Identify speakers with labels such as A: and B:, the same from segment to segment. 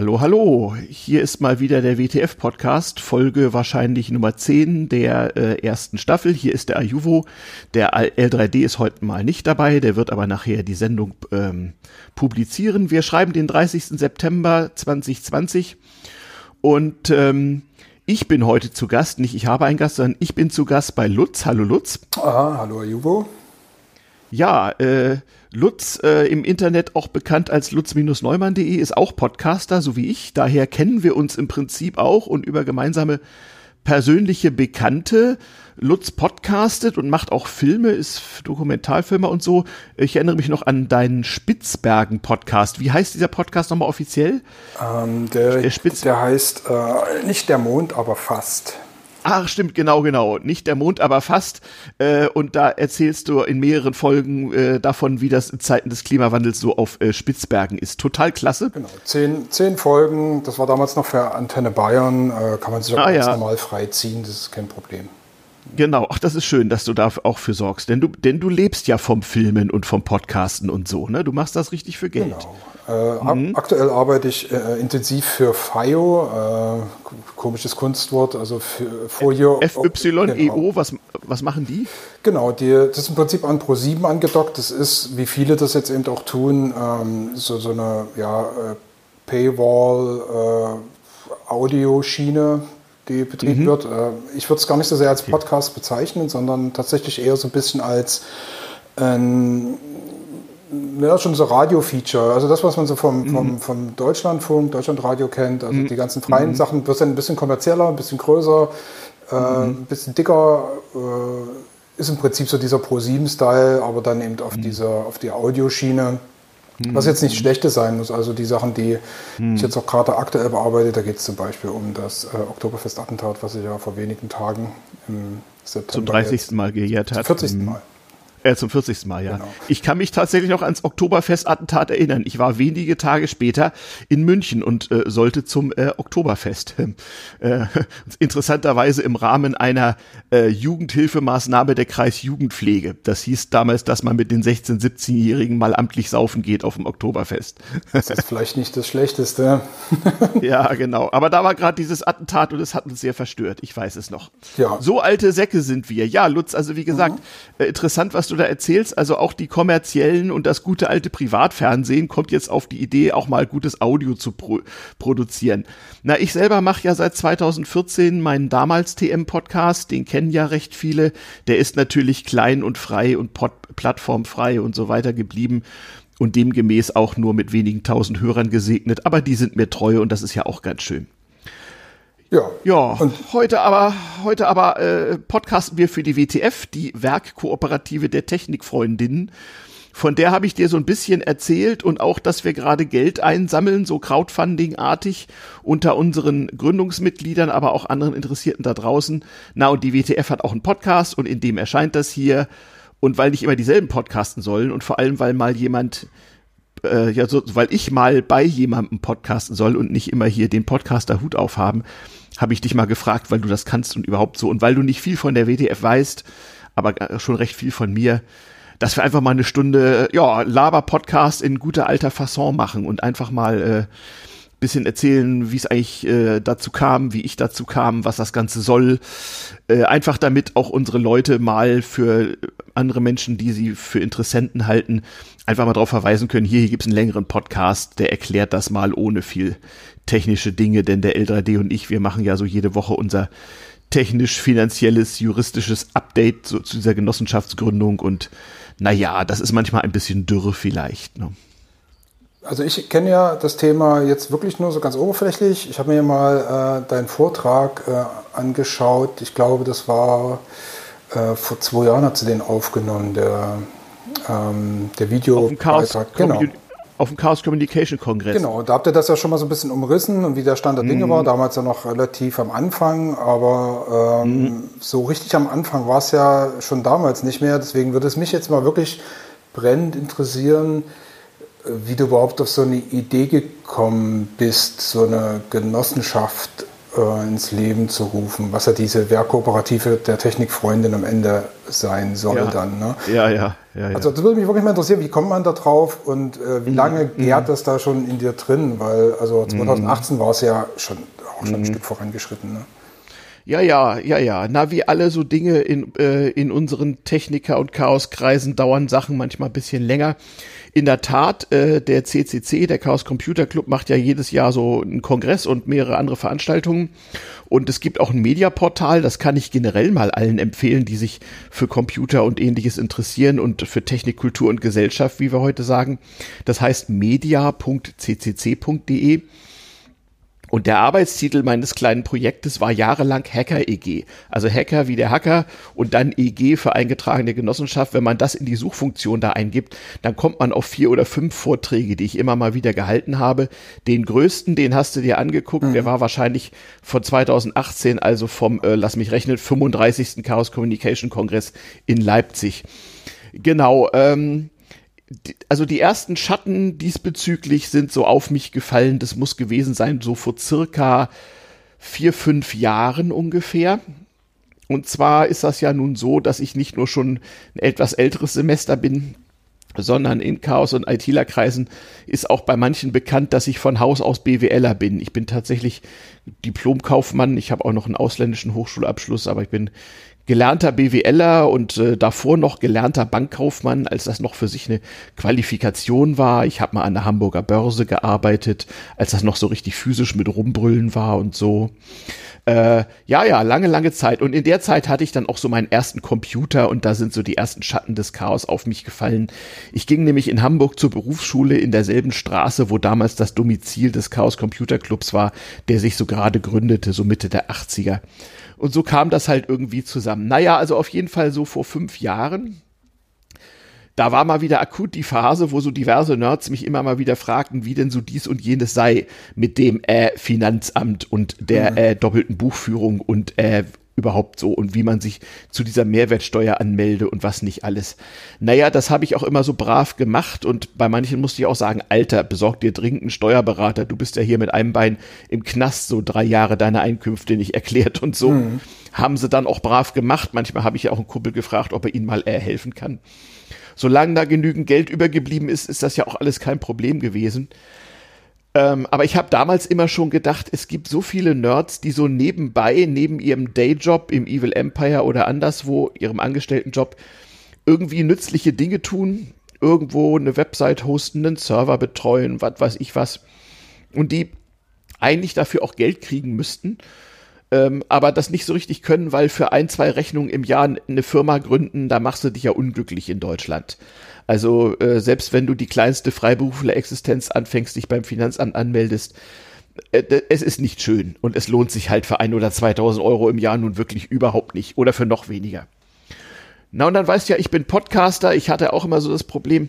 A: Hallo, hallo. Hier ist mal wieder der WTF-Podcast, Folge wahrscheinlich Nummer 10 der äh, ersten Staffel. Hier ist der Ajuvo. Der L3D ist heute mal nicht dabei, der wird aber nachher die Sendung ähm, publizieren. Wir schreiben den 30. September 2020 und ähm, ich bin heute zu Gast, nicht ich habe einen Gast, sondern ich bin zu Gast bei Lutz. Hallo Lutz.
B: Aha, hallo Ajuvo.
A: Ja, äh, Lutz, äh, im Internet auch bekannt als lutz-neumann.de, ist auch Podcaster, so wie ich. Daher kennen wir uns im Prinzip auch und über gemeinsame persönliche Bekannte. Lutz podcastet und macht auch Filme, ist Dokumentarfilmer und so. Ich erinnere mich noch an deinen Spitzbergen-Podcast. Wie heißt dieser Podcast nochmal offiziell?
B: Ähm, der, der, der, heißt äh, nicht der Mond, aber fast.
A: Ach, stimmt, genau, genau. Nicht der Mond, aber fast. Äh, und da erzählst du in mehreren Folgen äh, davon, wie das in Zeiten des Klimawandels so auf äh, Spitzbergen ist. Total klasse.
B: Genau, zehn, zehn Folgen. Das war damals noch für Antenne Bayern. Äh, kann man sich auch ah, ganz ja. normal freiziehen. Das ist kein Problem.
A: Genau, ach, das ist schön, dass du da auch für sorgst, denn du, denn du lebst ja vom Filmen und vom Podcasten und so, ne? Du machst das richtig für Geld.
B: Genau. Äh, mhm. Aktuell arbeite ich äh, intensiv für FIO, äh, komisches Kunstwort, also für
A: Folio. FYEO, genau. was, was machen die?
B: Genau, die, das ist im Prinzip an Pro7 angedockt. Das ist, wie viele das jetzt eben auch tun, ähm, so, so eine ja, äh, Paywall-Audioschiene, äh, die betrieben mhm. wird. Äh, ich würde es gar nicht so sehr als Podcast bezeichnen, sondern tatsächlich eher so ein bisschen als ein ja, schon so Radio-Feature. Also das, was man so vom, vom, mhm. vom Deutschlandfunk, Deutschlandradio kennt, also mhm. die ganzen freien mhm. Sachen, wird dann ein bisschen kommerzieller, ein bisschen größer, äh, mhm. ein bisschen dicker. Äh, ist im Prinzip so dieser Pro-7-Style, aber dann eben auf, mhm. dieser, auf die Audioschiene. Was jetzt nicht Schlechtes sein muss. Also die Sachen, die ich jetzt auch gerade aktuell bearbeite, da geht es zum Beispiel um das äh, Oktoberfest-Attentat, was sich ja vor wenigen Tagen im
A: September. Zum 30. Mal gejährt hat.
B: Zum 40. Mal.
A: Äh, zum 40. Mal, ja. Genau. Ich kann mich tatsächlich noch ans Oktoberfest-Attentat erinnern. Ich war wenige Tage später in München und äh, sollte zum äh, Oktoberfest. Äh, interessanterweise im Rahmen einer äh, Jugendhilfemaßnahme der Kreisjugendpflege. Das hieß damals, dass man mit den 16-, 17-Jährigen mal amtlich saufen geht auf dem Oktoberfest.
B: Das ist vielleicht nicht das Schlechteste.
A: ja, genau. Aber da war gerade dieses Attentat und es hat uns sehr verstört. Ich weiß es noch. Ja. So alte Säcke sind wir. Ja, Lutz, also wie gesagt, mhm. äh, interessant, was du da erzählst, also auch die kommerziellen und das gute alte Privatfernsehen kommt jetzt auf die Idee, auch mal gutes Audio zu pro produzieren. Na, ich selber mache ja seit 2014 meinen damals TM-Podcast, den kennen ja recht viele. Der ist natürlich klein und frei und plattformfrei und so weiter geblieben und demgemäß auch nur mit wenigen tausend Hörern gesegnet, aber die sind mir treu und das ist ja auch ganz schön. Ja. Ja, und heute aber, heute aber äh, podcasten wir für die WTF, die Werkkooperative der Technikfreundinnen. Von der habe ich dir so ein bisschen erzählt und auch, dass wir gerade Geld einsammeln, so Crowdfunding-artig unter unseren Gründungsmitgliedern, aber auch anderen Interessierten da draußen. Na, und die WTF hat auch einen Podcast und in dem erscheint das hier. Und weil nicht immer dieselben podcasten sollen und vor allem, weil mal jemand äh, ja, so, weil ich mal bei jemandem podcasten soll und nicht immer hier den Podcaster-Hut aufhaben, habe ich dich mal gefragt, weil du das kannst und überhaupt so und weil du nicht viel von der WTF weißt, aber schon recht viel von mir, dass wir einfach mal eine Stunde, ja, Laber-Podcast in guter alter Fasson machen und einfach mal äh, bisschen erzählen, wie es eigentlich äh, dazu kam, wie ich dazu kam, was das Ganze soll. Äh, einfach damit auch unsere Leute mal für andere Menschen, die sie für Interessenten halten, einfach mal darauf verweisen können, hier, hier gibt es einen längeren Podcast, der erklärt das mal ohne viel technische Dinge, denn der L3D und ich, wir machen ja so jede Woche unser technisch-finanzielles, juristisches Update so zu dieser Genossenschaftsgründung und naja, das ist manchmal ein bisschen dürre vielleicht. Ne?
B: Also ich kenne ja das Thema jetzt wirklich nur so ganz oberflächlich. Ich habe mir mal äh, deinen Vortrag äh, angeschaut. Ich glaube, das war äh, vor zwei Jahren hat sie den aufgenommen, der, ähm, der Videobeitrag.
A: Genau. Auf dem Chaos Communication Kongress.
B: Genau, da habt ihr das ja schon mal so ein bisschen umrissen und wie der Stand der Dinge mm. war. Damals ja noch relativ am Anfang, aber ähm, mm. so richtig am Anfang war es ja schon damals nicht mehr. Deswegen würde es mich jetzt mal wirklich brennend interessieren, wie du überhaupt auf so eine Idee gekommen bist, so eine Genossenschaft äh, ins Leben zu rufen, was ja diese Wehrkooperative der Technikfreundin am Ende sein soll
A: ja.
B: dann. Ne?
A: Ja, ja, ja,
B: Also das würde mich wirklich mal interessieren, wie kommt man da drauf und äh, wie lange mhm. gärt das da schon in dir drin? Weil also 2018 mhm. war es ja schon auch schon ein mhm. Stück vorangeschritten. Ne?
A: Ja, ja, ja, ja. Na, wie alle so Dinge in, äh, in unseren Techniker- und Chaoskreisen dauern Sachen manchmal ein bisschen länger. In der Tat, äh, der CCC, der Chaos Computer Club, macht ja jedes Jahr so einen Kongress und mehrere andere Veranstaltungen. Und es gibt auch ein Mediaportal, das kann ich generell mal allen empfehlen, die sich für Computer und ähnliches interessieren und für Technik, Kultur und Gesellschaft, wie wir heute sagen. Das heißt media.ccc.de. Und der Arbeitstitel meines kleinen Projektes war jahrelang Hacker-EG. Also Hacker wie der Hacker und dann EG für eingetragene Genossenschaft. Wenn man das in die Suchfunktion da eingibt, dann kommt man auf vier oder fünf Vorträge, die ich immer mal wieder gehalten habe. Den größten, den hast du dir angeguckt, mhm. der war wahrscheinlich von 2018, also vom, äh, lass mich rechnen, 35. Chaos Communication Kongress in Leipzig. Genau, ähm, also die ersten Schatten diesbezüglich sind so auf mich gefallen. Das muss gewesen sein, so vor circa vier, fünf Jahren ungefähr. Und zwar ist das ja nun so, dass ich nicht nur schon ein etwas älteres Semester bin, sondern in Chaos- und ITler-Kreisen ist auch bei manchen bekannt, dass ich von Haus aus BWLer bin. Ich bin tatsächlich Diplomkaufmann. Ich habe auch noch einen ausländischen Hochschulabschluss, aber ich bin gelernter BWLer und äh, davor noch gelernter Bankkaufmann, als das noch für sich eine Qualifikation war. Ich habe mal an der Hamburger Börse gearbeitet, als das noch so richtig physisch mit Rumbrüllen war und so. Äh, ja, ja, lange, lange Zeit. Und in der Zeit hatte ich dann auch so meinen ersten Computer und da sind so die ersten Schatten des Chaos auf mich gefallen. Ich ging nämlich in Hamburg zur Berufsschule in derselben Straße, wo damals das Domizil des Chaos Computer Clubs war, der sich so gerade gründete, so Mitte der 80er. Und so kam das halt irgendwie zusammen. Naja, also auf jeden Fall so vor fünf Jahren. Da war mal wieder akut die Phase, wo so diverse Nerds mich immer mal wieder fragten, wie denn so dies und jenes sei mit dem äh, Finanzamt und der mhm. äh, doppelten Buchführung und äh, überhaupt so und wie man sich zu dieser Mehrwertsteuer anmelde und was nicht alles. Naja, das habe ich auch immer so brav gemacht und bei manchen musste ich auch sagen, Alter, besorg dir dringend einen Steuerberater, du bist ja hier mit einem Bein im Knast so drei Jahre deine Einkünfte nicht erklärt und so. Mhm. Haben sie dann auch brav gemacht. Manchmal habe ich ja auch einen Kumpel gefragt, ob er ihnen mal äh, helfen kann. Solange da genügend Geld übergeblieben ist, ist das ja auch alles kein Problem gewesen. Ähm, aber ich habe damals immer schon gedacht, es gibt so viele Nerds, die so nebenbei, neben ihrem Dayjob im Evil Empire oder anderswo, ihrem Angestelltenjob, irgendwie nützliche Dinge tun, irgendwo eine Website hosten, einen Server betreuen, was weiß ich was. Und die eigentlich dafür auch Geld kriegen müssten, ähm, aber das nicht so richtig können, weil für ein, zwei Rechnungen im Jahr eine Firma gründen, da machst du dich ja unglücklich in Deutschland. Also äh, selbst wenn du die kleinste Freiberufler-Existenz anfängst, dich beim Finanzamt anmeldest, äh, es ist nicht schön und es lohnt sich halt für ein oder 2000 Euro im Jahr nun wirklich überhaupt nicht oder für noch weniger. Na und dann weißt du ja, ich bin Podcaster, ich hatte auch immer so das Problem,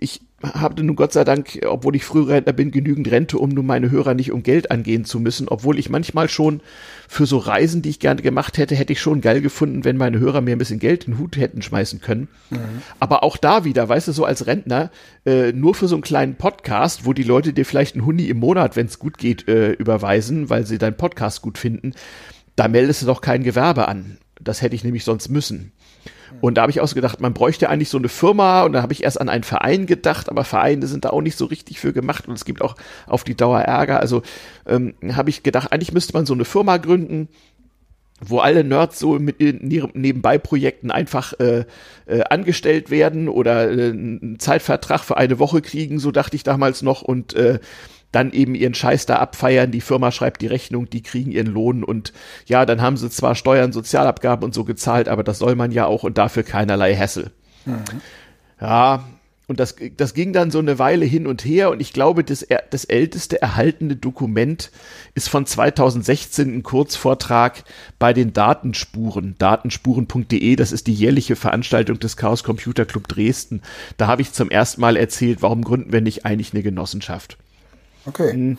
A: ich habe nun Gott sei Dank, obwohl ich Frührentner bin, genügend Rente, um nun meine Hörer nicht um Geld angehen zu müssen, obwohl ich manchmal schon für so Reisen, die ich gerne gemacht hätte, hätte ich schon geil gefunden, wenn meine Hörer mir ein bisschen Geld in den Hut hätten schmeißen können. Mhm. Aber auch da wieder, weißt du, so als Rentner, äh, nur für so einen kleinen Podcast, wo die Leute dir vielleicht einen Huni im Monat, wenn es gut geht, äh, überweisen, weil sie deinen Podcast gut finden, da meldest du doch kein Gewerbe an. Das hätte ich nämlich sonst müssen. Und da habe ich ausgedacht, man bräuchte eigentlich so eine Firma. Und da habe ich erst an einen Verein gedacht, aber Vereine sind da auch nicht so richtig für gemacht. Und es gibt auch auf die Dauer Ärger. Also ähm, habe ich gedacht, eigentlich müsste man so eine Firma gründen, wo alle Nerds so mit ihren Nebenbei-Projekten einfach äh, äh, angestellt werden oder äh, einen Zeitvertrag für eine Woche kriegen, so dachte ich damals noch. Und äh, dann eben ihren Scheiß da abfeiern, die Firma schreibt die Rechnung, die kriegen ihren Lohn und ja, dann haben sie zwar Steuern, Sozialabgaben und so gezahlt, aber das soll man ja auch und dafür keinerlei Hassel. Mhm. Ja, und das, das ging dann so eine Weile hin und her und ich glaube, das, das älteste erhaltene Dokument ist von 2016 ein Kurzvortrag bei den Datenspuren, datenspuren.de, das ist die jährliche Veranstaltung des Chaos Computer Club Dresden. Da habe ich zum ersten Mal erzählt, warum gründen wir nicht eigentlich eine Genossenschaft.
B: Okay. Mhm.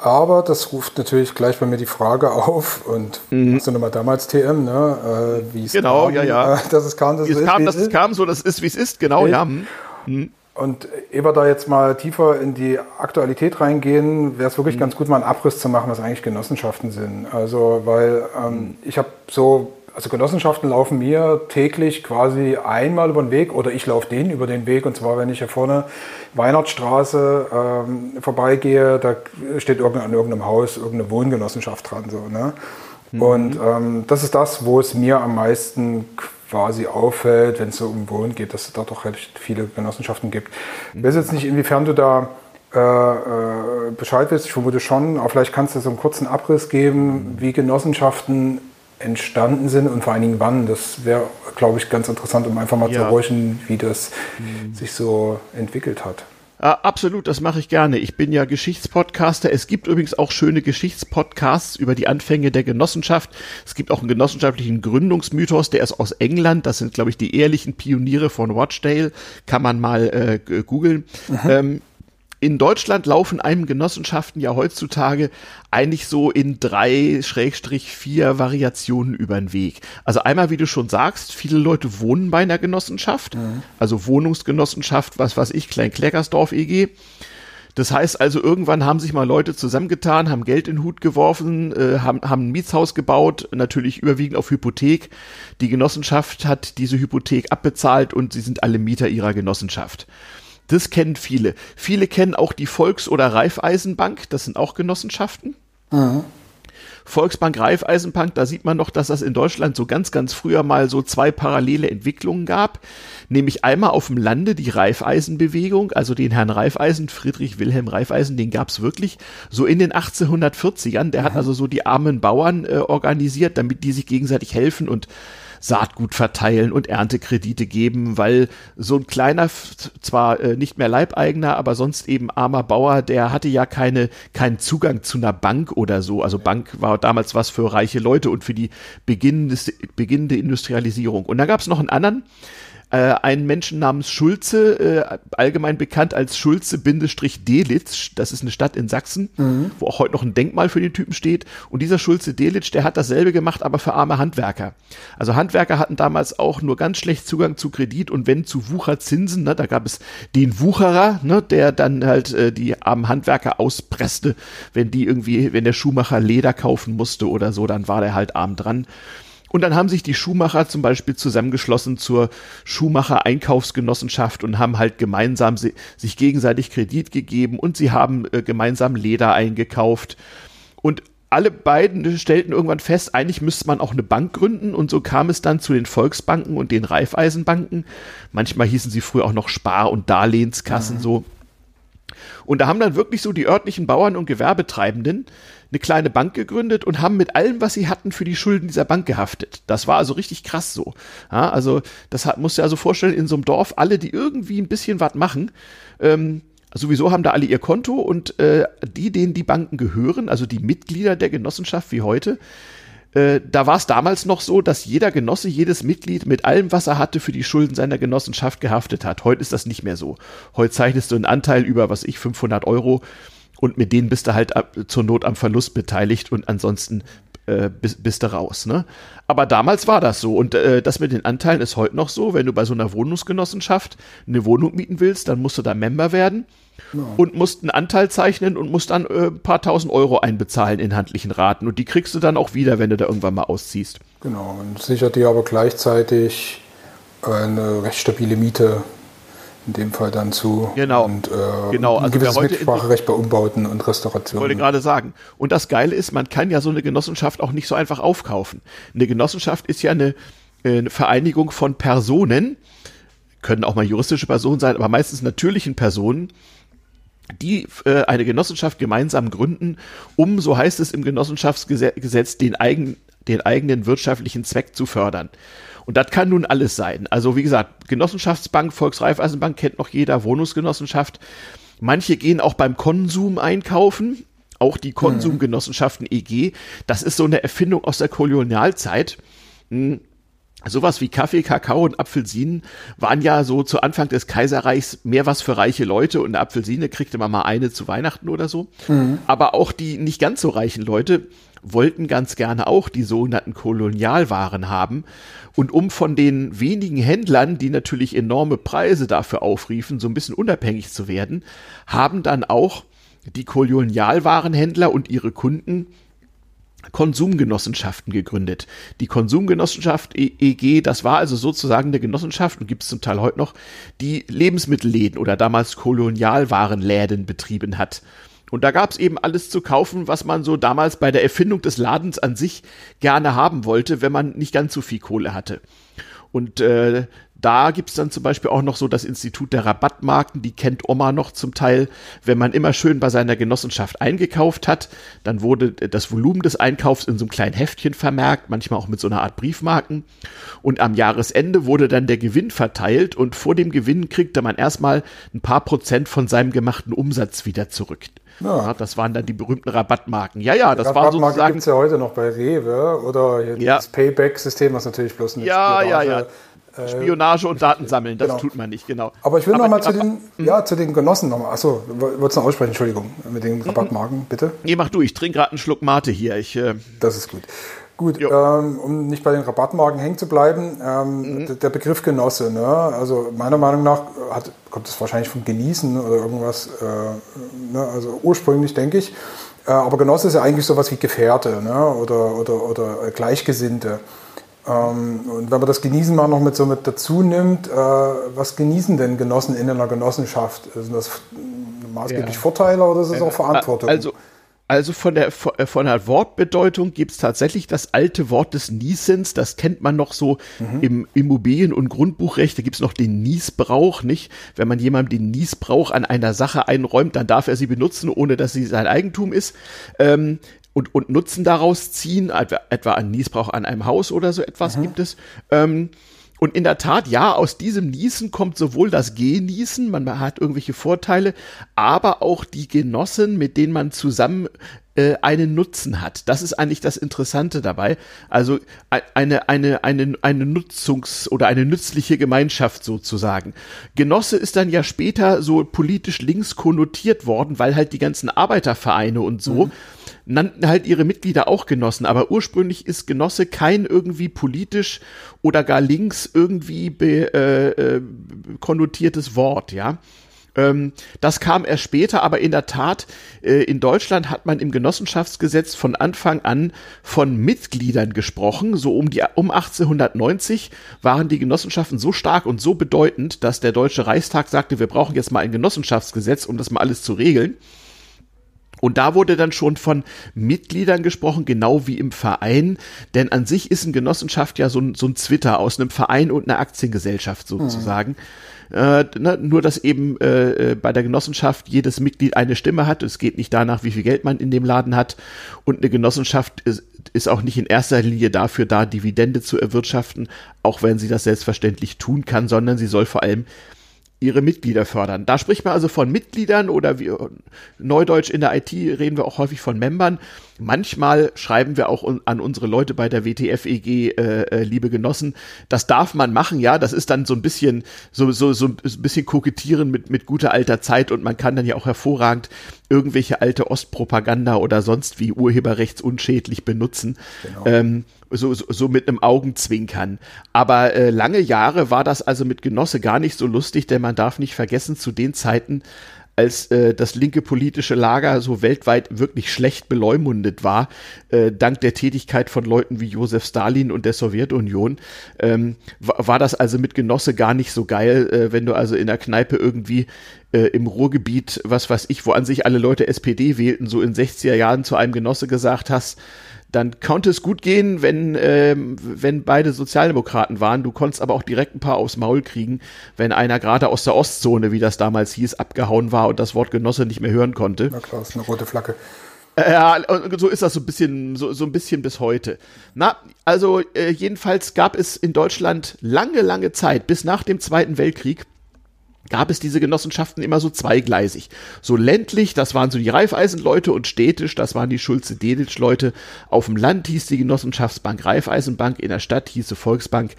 B: Aber das ruft natürlich gleich bei mir die Frage auf und mhm. hast du nochmal damals TM, ne?
A: Äh, wie es genau, kam, ja, ja.
B: Äh, dass es kam, dass
A: es, es kam, dass es kam, so, das ist, wie es ist, genau,
B: ich,
A: ja.
B: Mhm. und ehe wir da jetzt mal tiefer in die Aktualität reingehen, wäre es wirklich mhm. ganz gut, mal einen Abriss zu machen, was eigentlich Genossenschaften sind. Also, weil ähm, mhm. ich habe so, also Genossenschaften laufen mir täglich quasi einmal über den Weg oder ich laufe denen über den Weg. Und zwar, wenn ich hier vorne Weihnachtsstraße ähm, vorbeigehe, da steht irgend, an irgendeinem Haus irgendeine Wohngenossenschaft dran. So, ne? Mhm. Und ähm, das ist das, wo es mir am meisten quasi auffällt, wenn es so um Wohnen geht, dass es da doch recht viele Genossenschaften gibt. Ich weiß jetzt nicht, inwiefern du da äh, äh, Bescheid willst, ich vermute schon, aber vielleicht kannst du so einen kurzen Abriss geben, wie Genossenschaften entstanden sind und vor allen Dingen wann. Das wäre, glaube ich, ganz interessant, um einfach mal ja. zu horchen, wie das mhm. sich so entwickelt hat.
A: Uh, absolut, das mache ich gerne. Ich bin ja Geschichtspodcaster. Es gibt übrigens auch schöne Geschichtspodcasts über die Anfänge der Genossenschaft. Es gibt auch einen genossenschaftlichen Gründungsmythos, der ist aus England. Das sind, glaube ich, die ehrlichen Pioniere von Watchdale. Kann man mal äh, googeln. Mhm. Ähm, in Deutschland laufen einem Genossenschaften ja heutzutage eigentlich so in drei Schrägstrich vier Variationen über den Weg. Also einmal, wie du schon sagst, viele Leute wohnen bei einer Genossenschaft, mhm. also Wohnungsgenossenschaft, was weiß ich, Klein-Kleckersdorf EG. Das heißt also, irgendwann haben sich mal Leute zusammengetan, haben Geld in den Hut geworfen, äh, haben, haben ein Mietshaus gebaut, natürlich überwiegend auf Hypothek. Die Genossenschaft hat diese Hypothek abbezahlt und sie sind alle Mieter ihrer Genossenschaft. Das kennen viele. Viele kennen auch die Volks- oder Raiffeisenbank, das sind auch Genossenschaften. Mhm. Volksbank Raiffeisenbank, da sieht man noch, dass das in Deutschland so ganz, ganz früher mal so zwei parallele Entwicklungen gab. Nämlich einmal auf dem Lande die Raiffeisenbewegung, also den Herrn Raiffeisen, Friedrich Wilhelm Raiffeisen, den gab's wirklich so in den 1840ern. Der mhm. hat also so die armen Bauern äh, organisiert, damit die sich gegenseitig helfen und Saatgut verteilen und Erntekredite geben, weil so ein kleiner, zwar äh, nicht mehr Leibeigener, aber sonst eben armer Bauer, der hatte ja keine, keinen Zugang zu einer Bank oder so. Also Bank war damals was für reiche Leute und für die beginnende, beginnende Industrialisierung. Und da gab es noch einen anderen, äh, einen Menschen namens Schulze, äh, allgemein bekannt als Schulze-Delitz. Das ist eine Stadt in Sachsen, mhm. wo auch heute noch ein Denkmal für den Typen steht. Und dieser Schulze-Delitz, der hat dasselbe gemacht, aber für arme Handwerker. Also Handwerker hatten damals auch nur ganz schlecht Zugang zu Kredit und wenn zu Wucherzinsen, ne, da gab es den Wucherer, ne, der dann halt äh, die armen Handwerker auspresste, wenn die irgendwie, wenn der Schuhmacher Leder kaufen musste oder so, dann war der halt arm dran. Und dann haben sich die Schuhmacher zum Beispiel zusammengeschlossen zur Schuhmacher Einkaufsgenossenschaft und haben halt gemeinsam si sich gegenseitig Kredit gegeben und sie haben äh, gemeinsam Leder eingekauft. Und alle beiden stellten irgendwann fest, eigentlich müsste man auch eine Bank gründen und so kam es dann zu den Volksbanken und den Raiffeisenbanken. Manchmal hießen sie früher auch noch Spar- und Darlehenskassen mhm. so. Und da haben dann wirklich so die örtlichen Bauern und Gewerbetreibenden eine kleine Bank gegründet und haben mit allem, was sie hatten, für die Schulden dieser Bank gehaftet. Das war also richtig krass so. Ja, also das hat, musst du dir also vorstellen, in so einem Dorf, alle, die irgendwie ein bisschen was machen, ähm, sowieso haben da alle ihr Konto und äh, die, denen die Banken gehören, also die Mitglieder der Genossenschaft wie heute, äh, da war es damals noch so, dass jeder Genosse, jedes Mitglied mit allem, was er hatte, für die Schulden seiner Genossenschaft gehaftet hat. Heute ist das nicht mehr so. Heute zeichnest du einen Anteil über, was ich, 500 Euro und mit denen bist du halt ab, zur Not am Verlust beteiligt und ansonsten äh, bist, bist, du raus. Ne? Aber damals war das so und äh, das mit den Anteilen ist heute noch so. Wenn du bei so einer Wohnungsgenossenschaft eine Wohnung mieten willst, dann musst du da Member werden ja. und musst einen Anteil zeichnen und musst dann äh, ein paar tausend Euro einbezahlen in handlichen Raten und die kriegst du dann auch wieder, wenn du da irgendwann mal ausziehst.
B: Genau, und sichert dir aber gleichzeitig eine recht stabile Miete in dem Fall dann zu.
A: Genau.
B: Und
A: äh, genau.
B: Also ein gewisses Mitspracherecht bei Umbauten und Restaurationen.
A: Ich wollte gerade sagen. Und das Geile ist, man kann ja so eine Genossenschaft auch nicht so einfach aufkaufen. Eine Genossenschaft ist ja eine, äh, eine Vereinigung von Personen, können auch mal juristische Personen sein, aber meistens natürlichen Personen, die äh, eine Genossenschaft gemeinsam gründen, um, so heißt es im Genossenschaftsgesetz, den, eigen, den eigenen wirtschaftlichen Zweck zu fördern. Und das kann nun alles sein. Also wie gesagt, Genossenschaftsbank, Volksreifeisenbank kennt noch jeder, Wohnungsgenossenschaft. Manche gehen auch beim Konsum einkaufen. Auch die Konsumgenossenschaften EG. Das ist so eine Erfindung aus der Kolonialzeit. Hm. Sowas wie Kaffee, Kakao und Apfelsinen waren ja so zu Anfang des Kaiserreichs mehr was für reiche Leute und eine Apfelsine kriegte man mal eine zu Weihnachten oder so. Mhm. Aber auch die nicht ganz so reichen Leute wollten ganz gerne auch die sogenannten Kolonialwaren haben. Und um von den wenigen Händlern, die natürlich enorme Preise dafür aufriefen, so ein bisschen unabhängig zu werden, haben dann auch die Kolonialwarenhändler und ihre Kunden Konsumgenossenschaften gegründet. Die Konsumgenossenschaft EG, das war also sozusagen eine Genossenschaft und gibt es zum Teil heute noch, die Lebensmittelläden oder damals Kolonialwarenläden betrieben hat. Und da gab es eben alles zu kaufen, was man so damals bei der Erfindung des Ladens an sich gerne haben wollte, wenn man nicht ganz so viel Kohle hatte. Und äh, da gibt's dann zum Beispiel auch noch so das Institut der Rabattmarken, die kennt Oma noch zum Teil. Wenn man immer schön bei seiner Genossenschaft eingekauft hat, dann wurde das Volumen des Einkaufs in so einem kleinen Heftchen vermerkt, manchmal auch mit so einer Art Briefmarken. Und am Jahresende wurde dann der Gewinn verteilt und vor dem Gewinn kriegte man erstmal ein paar Prozent von seinem gemachten Umsatz wieder zurück. Ja. das waren dann die berühmten Rabattmarken. Ja, ja, das war sozusagen.
B: gibt es ja heute noch bei Rewe oder ja. das Payback-System, was natürlich bloß
A: eine Ja, ja, ja. Äh, Spionage und Daten sammeln, das genau. tut man nicht, genau.
B: Aber ich will nochmal zu den, ja, zu den Genossen nochmal. Achso, wolltest du noch aussprechen, Entschuldigung, mit den Rabattmarken, bitte?
A: Nee, mach du, ich trinke gerade einen Schluck Mate hier. Ich, äh
B: das ist gut. Gut, ähm, um nicht bei den Rabattmarken hängen zu bleiben, ähm, mhm. der Begriff Genosse, ne? also meiner Meinung nach hat, kommt es wahrscheinlich von Genießen oder irgendwas, äh, ne? also ursprünglich denke ich. Äh, aber Genosse ist ja eigentlich sowas wie Gefährte ne? oder, oder, oder Gleichgesinnte. Ähm, und wenn man das Genießen mal noch mit so mit dazu nimmt, äh, was genießen denn Genossen in einer Genossenschaft? Sind das maßgeblich ja. Vorteile oder ist es auch Verantwortung?
A: Also also von der, äh, von der Wortbedeutung gibt es tatsächlich das alte Wort des Niesens, das kennt man noch so mhm. im Immobilien- und Grundbuchrecht, da gibt es noch den Niesbrauch, nicht? Wenn man jemandem den Niesbrauch an einer Sache einräumt, dann darf er sie benutzen, ohne dass sie sein Eigentum ist. Ähm, und, und Nutzen daraus ziehen, etwa ein Niesbrauch an einem Haus oder so etwas mhm. gibt es. Ähm, und in der Tat, ja, aus diesem Niesen kommt sowohl das Genießen, man hat irgendwelche Vorteile, aber auch die Genossen, mit denen man zusammen äh, einen Nutzen hat. Das ist eigentlich das Interessante dabei. Also eine, eine, eine, eine Nutzungs- oder eine nützliche Gemeinschaft sozusagen. Genosse ist dann ja später so politisch links konnotiert worden, weil halt die ganzen Arbeitervereine und so mhm nannten halt ihre Mitglieder auch Genossen, aber ursprünglich ist Genosse kein irgendwie politisch oder gar links irgendwie be, äh, äh, konnotiertes Wort, ja. Ähm, das kam erst später, aber in der Tat, äh, in Deutschland hat man im Genossenschaftsgesetz von Anfang an von Mitgliedern gesprochen. So um die um 1890 waren die Genossenschaften so stark und so bedeutend, dass der Deutsche Reichstag sagte, wir brauchen jetzt mal ein Genossenschaftsgesetz, um das mal alles zu regeln. Und da wurde dann schon von Mitgliedern gesprochen, genau wie im Verein. Denn an sich ist eine Genossenschaft ja so ein, so ein Twitter aus einem Verein und einer Aktiengesellschaft sozusagen. Mhm. Äh, ne, nur, dass eben äh, äh, bei der Genossenschaft jedes Mitglied eine Stimme hat. Es geht nicht danach, wie viel Geld man in dem Laden hat. Und eine Genossenschaft ist, ist auch nicht in erster Linie dafür da, Dividende zu erwirtschaften, auch wenn sie das selbstverständlich tun kann, sondern sie soll vor allem ihre Mitglieder fördern. Da spricht man also von Mitgliedern oder wie Neudeutsch in der IT reden wir auch häufig von Membern. Manchmal schreiben wir auch an unsere Leute bei der WTF-EG, äh, äh, liebe Genossen, das darf man machen, ja, das ist dann so ein bisschen, so, so, so ein bisschen kokettieren mit, mit guter alter Zeit und man kann dann ja auch hervorragend irgendwelche alte Ostpropaganda oder sonst wie urheberrechtsunschädlich benutzen. Genau. Ähm, so, so, so mit einem Augenzwinkern. Aber äh, lange Jahre war das also mit Genosse gar nicht so lustig, denn man darf nicht vergessen, zu den Zeiten als äh, das linke politische Lager so weltweit wirklich schlecht beleumundet war, äh, dank der Tätigkeit von Leuten wie Josef Stalin und der Sowjetunion, ähm, war, das also mit Genosse gar nicht so geil, äh, wenn du also in der Kneipe irgendwie äh, im Ruhrgebiet, was weiß ich, wo an sich alle Leute SPD wählten, so in 60er Jahren zu einem Genosse gesagt hast, dann konnte es gut gehen, wenn, ähm, wenn beide Sozialdemokraten waren. Du konntest aber auch direkt ein paar aufs Maul kriegen, wenn einer gerade aus der Ostzone, wie das damals hieß, abgehauen war und das Wort Genosse nicht mehr hören konnte.
B: Na klar, ist eine rote Flagge.
A: Äh, ja, so ist das so ein bisschen, so, so ein bisschen bis heute. Na, also äh, jedenfalls gab es in Deutschland lange, lange Zeit, bis nach dem Zweiten Weltkrieg, gab es diese Genossenschaften immer so zweigleisig. So ländlich, das waren so die Raiffeisenleute und städtisch, das waren die Schulze-Deditsch-Leute. Auf dem Land hieß die Genossenschaftsbank Raiffeisenbank, in der Stadt hieß sie Volksbank.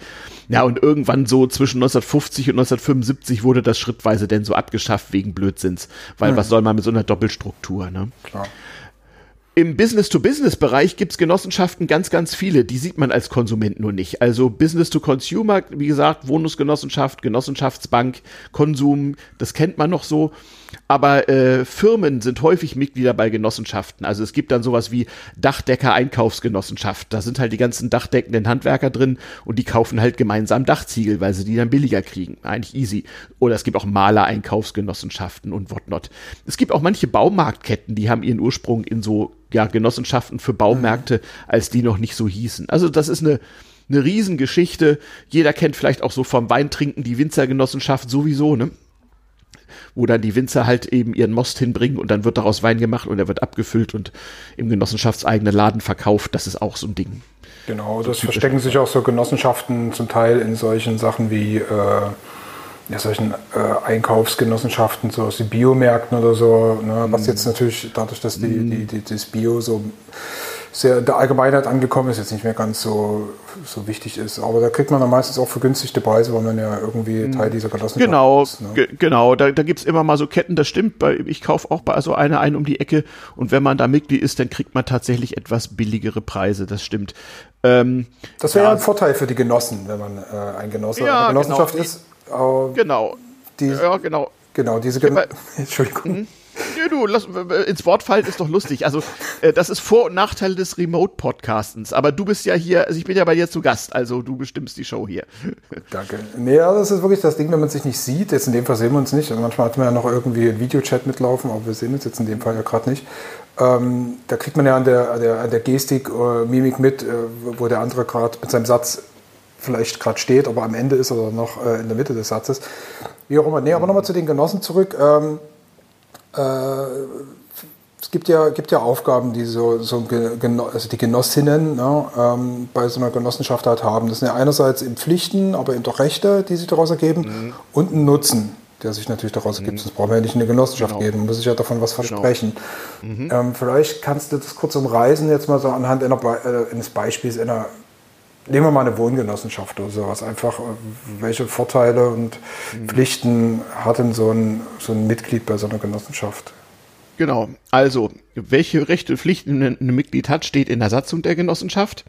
A: Ja, und irgendwann so zwischen 1950 und 1975 wurde das schrittweise denn so abgeschafft wegen Blödsinns. Weil mhm. was soll man mit so einer Doppelstruktur, ne? Klar. Im Business-to-Business-Bereich gibt's Genossenschaften ganz, ganz viele. Die sieht man als Konsument nur nicht. Also Business-to-Consumer, wie gesagt, Wohnungsgenossenschaft, Genossenschaftsbank, Konsum, das kennt man noch so. Aber äh, Firmen sind häufig Mitglieder bei Genossenschaften. Also es gibt dann sowas wie Dachdecker-Einkaufsgenossenschaft. Da sind halt die ganzen dachdeckenden Handwerker drin und die kaufen halt gemeinsam Dachziegel, weil sie die dann billiger kriegen. Eigentlich easy. Oder es gibt auch Maler-Einkaufsgenossenschaften und whatnot. Es gibt auch manche Baumarktketten, die haben ihren Ursprung in so ja, Genossenschaften für Baumärkte, als die noch nicht so hießen. Also das ist eine, eine Riesengeschichte. Jeder kennt vielleicht auch so vom Weintrinken die Winzergenossenschaft sowieso, ne? Wo dann die Winzer halt eben ihren Most hinbringen und dann wird daraus Wein gemacht und er wird abgefüllt und im genossenschaftseigenen Laden verkauft. Das ist auch so ein Ding.
B: Genau, das so verstecken sich auch so Genossenschaften zum Teil in solchen Sachen wie äh, ja, solchen äh, Einkaufsgenossenschaften, so aus den Biomärkten oder so, ne, was jetzt natürlich dadurch, dass die, mhm. die, die, das Bio so sehr der Allgemeinheit angekommen ist, jetzt nicht mehr ganz so, so wichtig ist. Aber da kriegt man dann meistens auch vergünstigte Preise, weil man ja irgendwie mhm. Teil dieser Genossenschaft
A: genau, ist. Ne? Genau, da, da gibt es immer mal so Ketten, das stimmt. Bei, ich kaufe auch bei so einer ein um die Ecke und wenn man da Mitglied ist, dann kriegt man tatsächlich etwas billigere Preise, das stimmt.
B: Ähm, das wäre ja ein Vorteil für die Genossen, wenn man äh, ein Genosse ja, eine Genossenschaft
A: genau,
B: ist.
A: Äh, genau.
B: Die, ja, genau. Genau, diese Gen
A: Entschuldigung. Mhm. Ja, du, lass, ins Wort fallen ist doch lustig. Also, äh, das ist Vor- und Nachteil des Remote-Podcastens. Aber du bist ja hier, also ich bin ja bei dir zu Gast, also du bestimmst die Show hier.
B: Danke. Nee, ja, das ist wirklich das Ding, wenn man sich nicht sieht. Jetzt in dem Fall sehen wir uns nicht. Also manchmal hat man ja noch irgendwie einen Videochat mitlaufen, aber wir sehen uns jetzt in dem Fall ja gerade nicht. Ähm, da kriegt man ja an der, an der, an der Gestik, äh, Mimik mit, äh, wo der andere gerade mit seinem Satz vielleicht gerade steht, aber am Ende ist oder noch äh, in der Mitte des Satzes. Wie auch immer. Nee, aber nochmal zu den Genossen zurück. Ähm, äh, es gibt ja, gibt ja Aufgaben, die so, so also die Genossinnen ne, ähm, bei so einer Genossenschaft halt haben. Das sind ja einerseits eben Pflichten, aber eben auch Rechte, die sich daraus ergeben mhm. und ein Nutzen, der sich natürlich daraus ergibt. Mhm. Sonst brauchen wir ja nicht eine Genossenschaft genau. geben, man muss sich ja davon was genau. versprechen. Genau. Mhm. Ähm, vielleicht kannst du das kurz umreißen, jetzt mal so anhand einer, äh, eines Beispiels einer nehmen wir mal eine Wohngenossenschaft oder sowas. Einfach, äh, welche Vorteile und mhm. Pflichten hat denn so ein, so ein Mitglied bei so einer Genossenschaft?
A: Genau. Also, welche Rechte und Pflichten ein Mitglied hat, steht in der Satzung der Genossenschaft.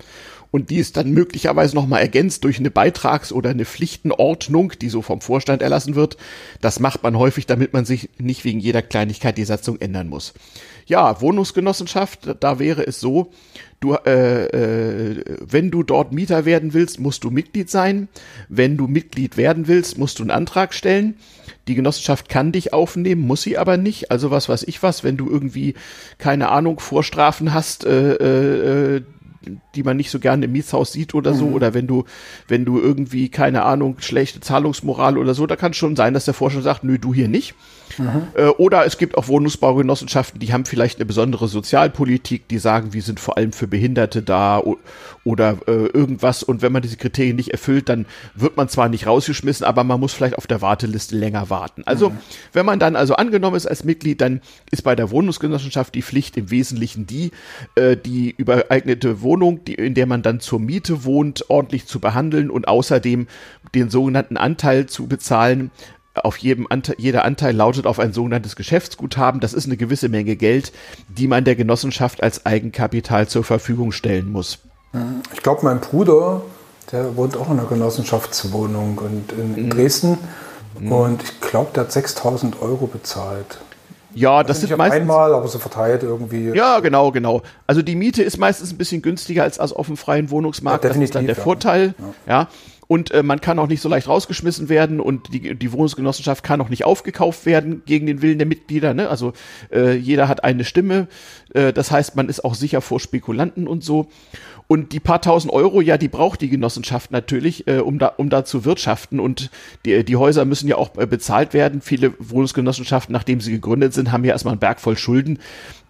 A: Und die ist dann möglicherweise nochmal ergänzt durch eine Beitrags- oder eine Pflichtenordnung, die so vom Vorstand erlassen wird. Das macht man häufig, damit man sich nicht wegen jeder Kleinigkeit die Satzung ändern muss. Ja, Wohnungsgenossenschaft, da wäre es so, du, äh, äh, wenn du dort Mieter werden willst, musst du Mitglied sein. Wenn du Mitglied werden willst, musst du einen Antrag stellen. Die Genossenschaft kann dich aufnehmen, muss sie aber nicht. Also was weiß ich was, wenn du irgendwie, keine Ahnung, Vorstrafen hast, äh, äh, die man nicht so gerne im Mietshaus sieht oder so, mhm. oder wenn du, wenn du irgendwie, keine Ahnung, schlechte Zahlungsmoral oder so, da kann es schon sein, dass der Vorstand sagt, nö, du hier nicht. Äh, oder es gibt auch Wohnungsbaugenossenschaften, die haben vielleicht eine besondere Sozialpolitik, die sagen, wir sind vor allem für Behinderte da oder äh, irgendwas. Und wenn man diese Kriterien nicht erfüllt, dann wird man zwar nicht rausgeschmissen, aber man muss vielleicht auf der Warteliste länger warten. Also, mhm. wenn man dann also angenommen ist als Mitglied, dann ist bei der Wohnungsgenossenschaft die Pflicht im Wesentlichen die, äh, die übereignete Wohnung, die, in der man dann zur Miete wohnt, ordentlich zu behandeln und außerdem den sogenannten Anteil zu bezahlen auf jedem Anteil, jeder Anteil lautet auf ein sogenanntes Geschäftsguthaben. Das ist eine gewisse Menge Geld, die man der Genossenschaft als Eigenkapital zur Verfügung stellen muss.
B: Ich glaube, mein Bruder, der wohnt auch in einer Genossenschaftswohnung und in, mhm. Dresden. Mhm. Und ich glaube, der hat 6000 Euro bezahlt.
A: Ja, das sind meistens
B: einmal, aber so verteilt irgendwie.
A: Ja, genau, genau. Also die Miete ist meistens ein bisschen günstiger als, als auf dem freien Wohnungsmarkt. Ja, das ist dann der ja. Vorteil. Ja. Und äh, man kann auch nicht so leicht rausgeschmissen werden und die, die Wohnungsgenossenschaft kann auch nicht aufgekauft werden gegen den Willen der Mitglieder. Ne? Also äh, jeder hat eine Stimme. Äh, das heißt, man ist auch sicher vor Spekulanten und so. Und die paar tausend Euro, ja, die braucht die Genossenschaft natürlich, äh, um, da, um da zu wirtschaften. Und die, die Häuser müssen ja auch äh, bezahlt werden. Viele Wohnungsgenossenschaften, nachdem sie gegründet sind, haben ja erstmal einen Berg voll Schulden.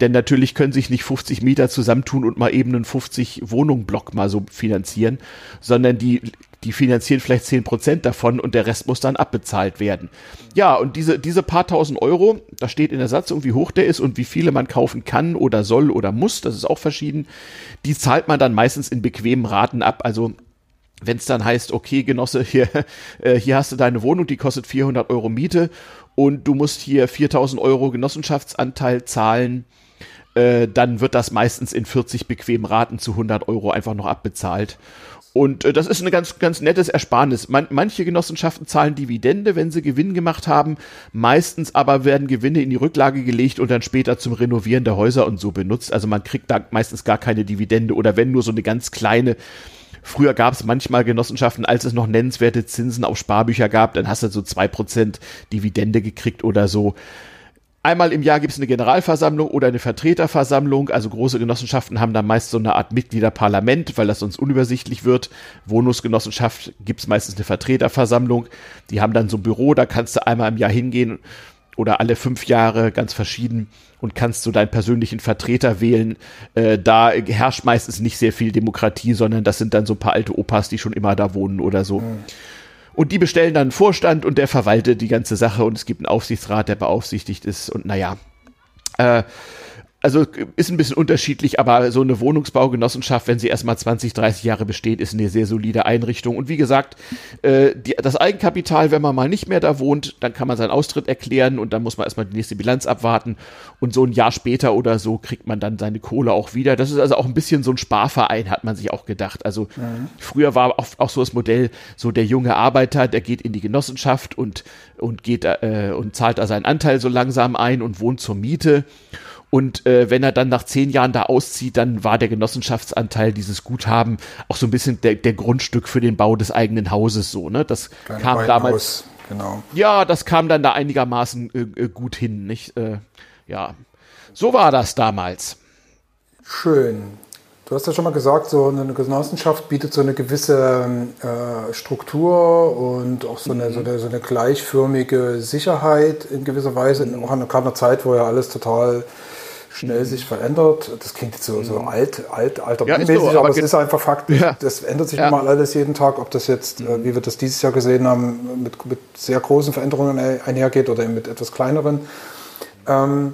A: Denn natürlich können sich nicht 50 Mieter zusammentun und mal eben einen 50 Wohnungen Block mal so finanzieren, sondern die die finanzieren vielleicht zehn Prozent davon und der Rest muss dann abbezahlt werden. Ja, und diese, diese paar tausend Euro, da steht in der Satzung, wie hoch der ist und wie viele man kaufen kann oder soll oder muss, das ist auch verschieden, die zahlt man dann meistens in bequemen Raten ab. Also wenn es dann heißt, okay, Genosse, hier, äh, hier hast du deine Wohnung, die kostet 400 Euro Miete und du musst hier 4000 Euro Genossenschaftsanteil zahlen, äh, dann wird das meistens in 40 bequemen Raten zu 100 Euro einfach noch abbezahlt. Und äh, das ist ein ganz, ganz nettes Ersparnis. Man, manche Genossenschaften zahlen Dividende, wenn sie Gewinn gemacht haben. Meistens aber werden Gewinne in die Rücklage gelegt und dann später zum Renovieren der Häuser und so benutzt. Also man kriegt da meistens gar keine Dividende oder wenn nur so eine ganz kleine. Früher gab es manchmal Genossenschaften, als es noch nennenswerte Zinsen auf Sparbücher gab, dann hast du so zwei Prozent Dividende gekriegt oder so. Einmal im Jahr gibt es eine Generalversammlung oder eine Vertreterversammlung. Also große Genossenschaften haben dann meist so eine Art Mitgliederparlament, weil das sonst unübersichtlich wird. Wohnungsgenossenschaft gibt es meistens eine Vertreterversammlung. Die haben dann so ein Büro, da kannst du einmal im Jahr hingehen oder alle fünf Jahre ganz verschieden und kannst so deinen persönlichen Vertreter wählen. Äh, da herrscht meistens nicht sehr viel Demokratie, sondern das sind dann so ein paar alte Opas, die schon immer da wohnen oder so. Mhm. Und die bestellen dann einen Vorstand und der verwaltet die ganze Sache und es gibt einen Aufsichtsrat, der beaufsichtigt ist und naja. Äh, also ist ein bisschen unterschiedlich, aber so eine Wohnungsbaugenossenschaft, wenn sie erstmal 20, 30 Jahre besteht, ist eine sehr solide Einrichtung. Und wie gesagt, äh, die, das Eigenkapital, wenn man mal nicht mehr da wohnt, dann kann man seinen Austritt erklären und dann muss man erstmal die nächste Bilanz abwarten. Und so ein Jahr später oder so kriegt man dann seine Kohle auch wieder. Das ist also auch ein bisschen so ein Sparverein, hat man sich auch gedacht. Also mhm. früher war auch, auch so das Modell, so der junge Arbeiter, der geht in die Genossenschaft und, und geht äh, und zahlt da seinen Anteil so langsam ein und wohnt zur Miete. Und äh, wenn er dann nach zehn Jahren da auszieht, dann war der Genossenschaftsanteil dieses Guthaben auch so ein bisschen der, der Grundstück für den Bau des eigenen Hauses so. Ne? Das Kleine kam damals. Genau. Ja, das kam dann da einigermaßen äh, äh, gut hin, nicht? Äh, ja, so war das damals.
B: Schön. Du hast ja schon mal gesagt, so eine Genossenschaft bietet so eine gewisse äh, Struktur und auch so eine, mhm. so, eine, so eine, gleichförmige Sicherheit in gewisser Weise, auch an einer Zeit, wo ja alles total schnell sich verändert. Das klingt jetzt so, so mhm. alt, alt, altermäßig, ja, so, aber, aber es ist einfach Fakt. Ja. Das ändert sich ja. mal alles jeden Tag, ob das jetzt, äh, mhm. wie wir das dieses Jahr gesehen haben, mit, mit sehr großen Veränderungen einhergeht oder mit etwas kleineren. Ähm,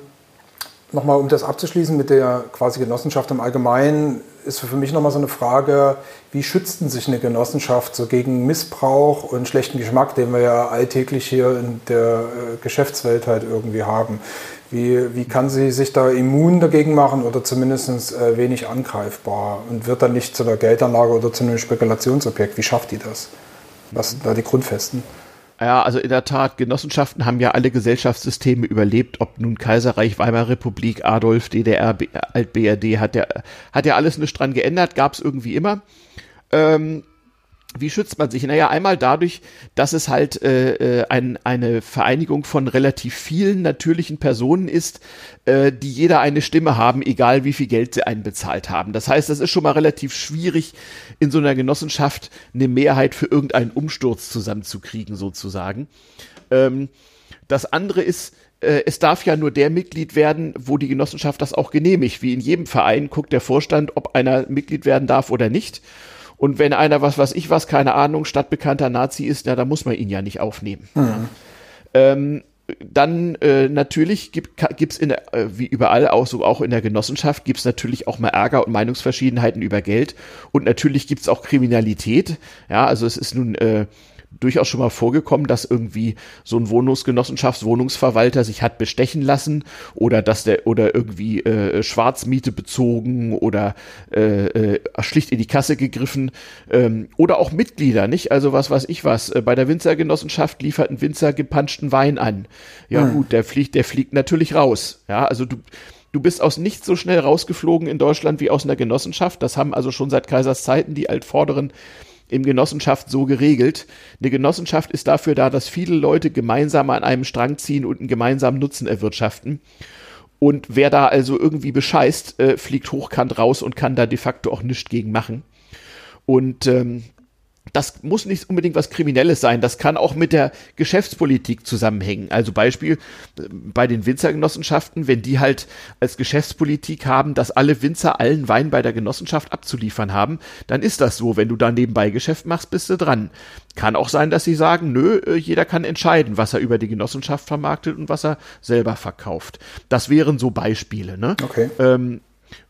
B: Nochmal, um das abzuschließen mit der quasi Genossenschaft im Allgemeinen, ist für mich nochmal so eine Frage, wie schützt denn sich eine Genossenschaft so gegen Missbrauch und schlechten Geschmack, den wir ja alltäglich hier in der äh, Geschäftswelt halt irgendwie haben? Wie, wie kann sie sich da immun dagegen machen oder zumindest äh, wenig angreifbar und wird dann nicht zu einer Geldanlage oder zu einem Spekulationsobjekt? Wie schafft die das? Was sind da die Grundfesten?
A: Ja, also in der Tat, Genossenschaften haben ja alle Gesellschaftssysteme überlebt, ob nun Kaiserreich, Weimarer Republik, Adolf, DDR, Alt-BRD, hat ja, hat ja alles nicht dran geändert, gab es irgendwie immer. Ähm, wie schützt man sich? Naja, einmal dadurch, dass es halt äh, äh, ein, eine Vereinigung von relativ vielen natürlichen Personen ist, äh, die jeder eine Stimme haben, egal wie viel Geld sie einbezahlt haben. Das heißt, das ist schon mal relativ schwierig, in so einer Genossenschaft eine Mehrheit für irgendeinen Umsturz zusammenzukriegen, sozusagen. Ähm, das andere ist, äh, es darf ja nur der Mitglied werden, wo die Genossenschaft das auch genehmigt. Wie in jedem Verein guckt der Vorstand, ob einer Mitglied werden darf oder nicht. Und wenn einer was, was ich was, keine Ahnung, stadtbekannter Nazi ist, ja, dann muss man ihn ja nicht aufnehmen. Mhm. Ähm, dann äh, natürlich gibt es in der, äh, wie überall auch so auch in der Genossenschaft gibt es natürlich auch mal Ärger und Meinungsverschiedenheiten über Geld und natürlich gibt es auch Kriminalität. Ja, also es ist nun äh, durchaus schon mal vorgekommen, dass irgendwie so ein Wohnungsgenossenschaftswohnungsverwalter sich hat bestechen lassen oder dass der oder irgendwie äh, Schwarzmiete bezogen oder äh, äh, schlicht in die Kasse gegriffen ähm, oder auch Mitglieder, nicht? Also was weiß ich was. Äh, bei der Winzergenossenschaft liefert ein Winzer gepanschten Wein an. Ja hm. gut, der fliegt, der fliegt natürlich raus. Ja, also du Du bist aus nicht so schnell rausgeflogen in Deutschland wie aus einer Genossenschaft. Das haben also schon seit Kaisers Zeiten die Altvorderen im Genossenschaft so geregelt. Eine Genossenschaft ist dafür da, dass viele Leute gemeinsam an einem Strang ziehen und einen gemeinsamen Nutzen erwirtschaften. Und wer da also irgendwie bescheißt, äh, fliegt hochkant raus und kann da de facto auch nichts gegen machen. Und ähm, das muss nicht unbedingt was Kriminelles sein. Das kann auch mit der Geschäftspolitik zusammenhängen. Also Beispiel äh, bei den Winzergenossenschaften, wenn die halt als Geschäftspolitik haben, dass alle Winzer allen Wein bei der Genossenschaft abzuliefern haben, dann ist das so. Wenn du da nebenbei Geschäft machst, bist du dran. Kann auch sein, dass sie sagen, nö, äh, jeder kann entscheiden, was er über die Genossenschaft vermarktet und was er selber verkauft. Das wären so Beispiele. Ne?
B: Okay.
A: Ähm,